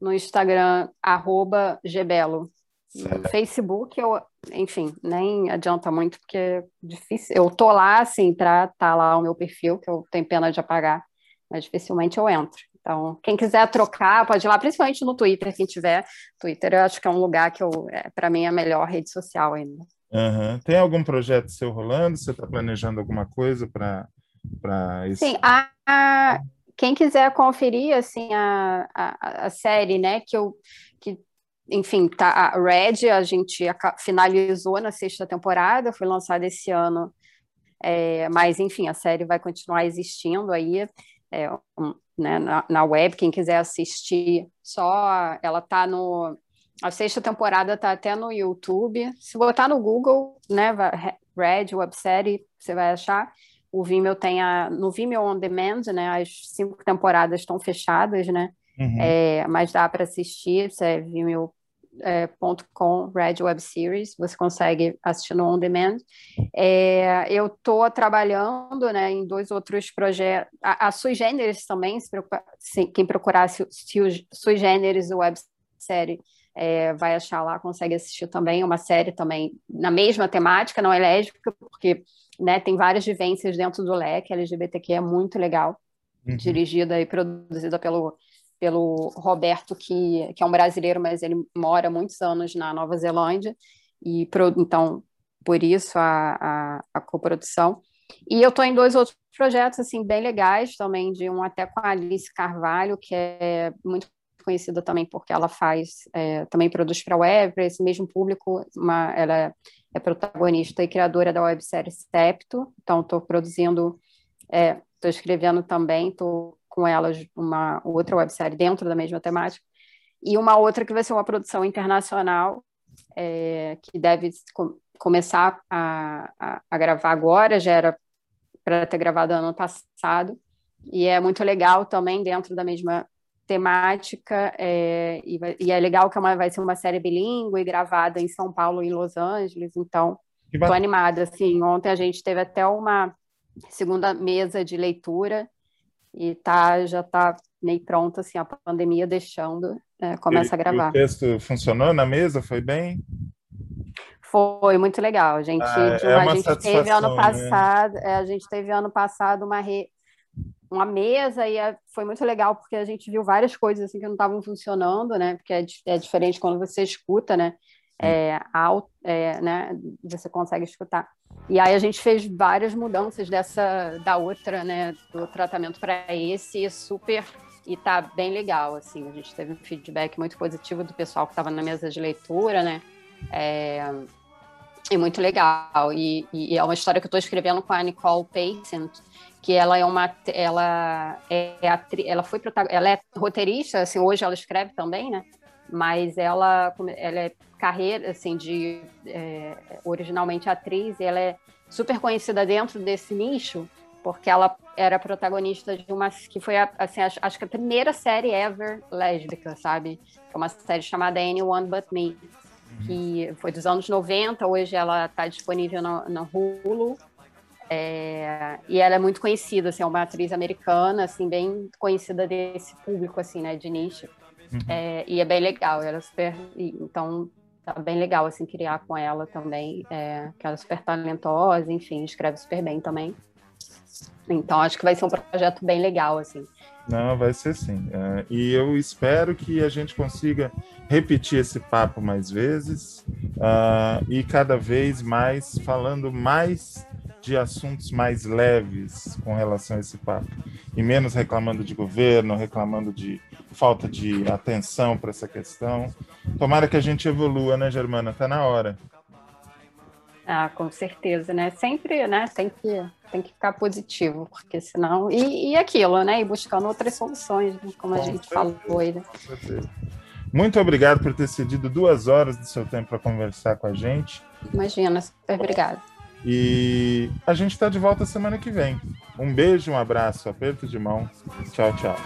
no Instagram, arroba gebelo. No Facebook, eu, enfim, nem adianta muito, porque é difícil. Eu tô lá, assim, para estar tá lá o meu perfil, que eu tenho pena de apagar, mas dificilmente eu entro. Então, quem quiser trocar, pode ir lá, principalmente no Twitter, quem tiver. Twitter eu acho que é um lugar que, é, para mim, é a melhor rede social ainda. Uhum. Tem algum projeto seu rolando? Você está planejando alguma coisa para isso? Sim, a, a, quem quiser conferir assim, a, a, a, série, né, que eu. Que, enfim, tá, a Red a gente finalizou na sexta temporada, foi lançada esse ano. É, mas, enfim, a série vai continuar existindo aí. É, um, né, na, na web, quem quiser assistir, só ela tá no a sexta temporada tá até no YouTube. Se botar no Google, né, Red websérie, você vai achar. O Vimeo tem a no Vimeo on Demand, né, as cinco temporadas estão fechadas, né? Uhum. É, mas dá para assistir, você é Vimeo é, .com Red Web Series, você consegue assistir no On Demand. É, eu estou trabalhando né, em dois outros projetos, a, a Sui Generis também, se preocupa, se, quem procurar se, se o Sui Generis websérie é, vai achar lá, consegue assistir também, uma série também na mesma temática, não é lésbica, porque né, tem várias vivências dentro do leque LGBTQ, é muito legal, uhum. dirigida e produzida pelo pelo Roberto, que, que é um brasileiro, mas ele mora muitos anos na Nova Zelândia, e pro, então, por isso a, a, a coprodução. E eu estou em dois outros projetos, assim, bem legais também, de um até com a Alice Carvalho, que é muito conhecida também porque ela faz, é, também produz para a web, para esse mesmo público, uma, ela é, é protagonista e criadora da websérie Septo, então estou produzindo, estou é, escrevendo também, estou com elas uma outra websérie dentro da mesma temática, e uma outra que vai ser uma produção internacional, é, que deve com, começar a, a, a, gravar agora, já era para ter gravado ano passado, e é muito legal também dentro da mesma temática, é, e, vai, e, é legal que é uma, vai ser uma série bilíngue, gravada em São Paulo e em Los Angeles, então estou animada, assim, ontem a gente teve até uma segunda mesa de leitura, e tá, já está meio pronto, assim, a pandemia deixando, é, começa e, a gravar. o texto funcionou na mesa? Foi bem? Foi muito legal. A gente, ah, é a gente teve ano né? passado, né? a gente teve ano passado uma re, uma mesa e é, foi muito legal porque a gente viu várias coisas assim que não estavam funcionando, né? Porque é, é diferente quando você escuta, né? É, alto, é, né? Você consegue escutar. E aí a gente fez várias mudanças dessa da outra, né, do tratamento para esse, super e tá bem legal, assim, a gente teve um feedback muito positivo do pessoal que estava na mesa de leitura, né? É, muito legal. E, e, é uma história que eu estou escrevendo com a Nicole Payson, que ela é uma ela é ela foi ela é roteirista, assim, hoje ela escreve também, né? Mas ela ela é carreira assim de é, originalmente atriz e ela é super conhecida dentro desse nicho porque ela era protagonista de uma que foi assim acho, acho que a primeira série ever lésbica, sabe? É uma série chamada Anyone But Me, que foi dos anos 90, hoje ela está disponível no, no Hulu. É, e ela é muito conhecida, assim, é uma atriz americana, assim, bem conhecida desse público, assim, né, de nicho. Uhum. É, e é bem legal, ela é super, então tá bem legal, assim, criar com ela também, é, que ela é super talentosa, enfim, escreve super bem também. Então, acho que vai ser um projeto bem legal, assim. Não, vai ser sim. Uh, e eu espero que a gente consiga repetir esse papo mais vezes uh, e cada vez mais falando mais de assuntos mais leves com relação a esse papo e menos reclamando de governo, reclamando de falta de atenção para essa questão. Tomara que a gente evolua, né, Germana? Tá na hora. Ah, com certeza, né? Sempre, né? Tem que, tem que ficar positivo, porque senão. E, e aquilo, né? E buscando outras soluções, né? como com a gente certeza, falou aí. Né? Com certeza. Muito obrigado por ter cedido duas horas do seu tempo para conversar com a gente. Imagina, super obrigado. E a gente está de volta semana que vem. Um beijo, um abraço, aperto de mão. Tchau, tchau.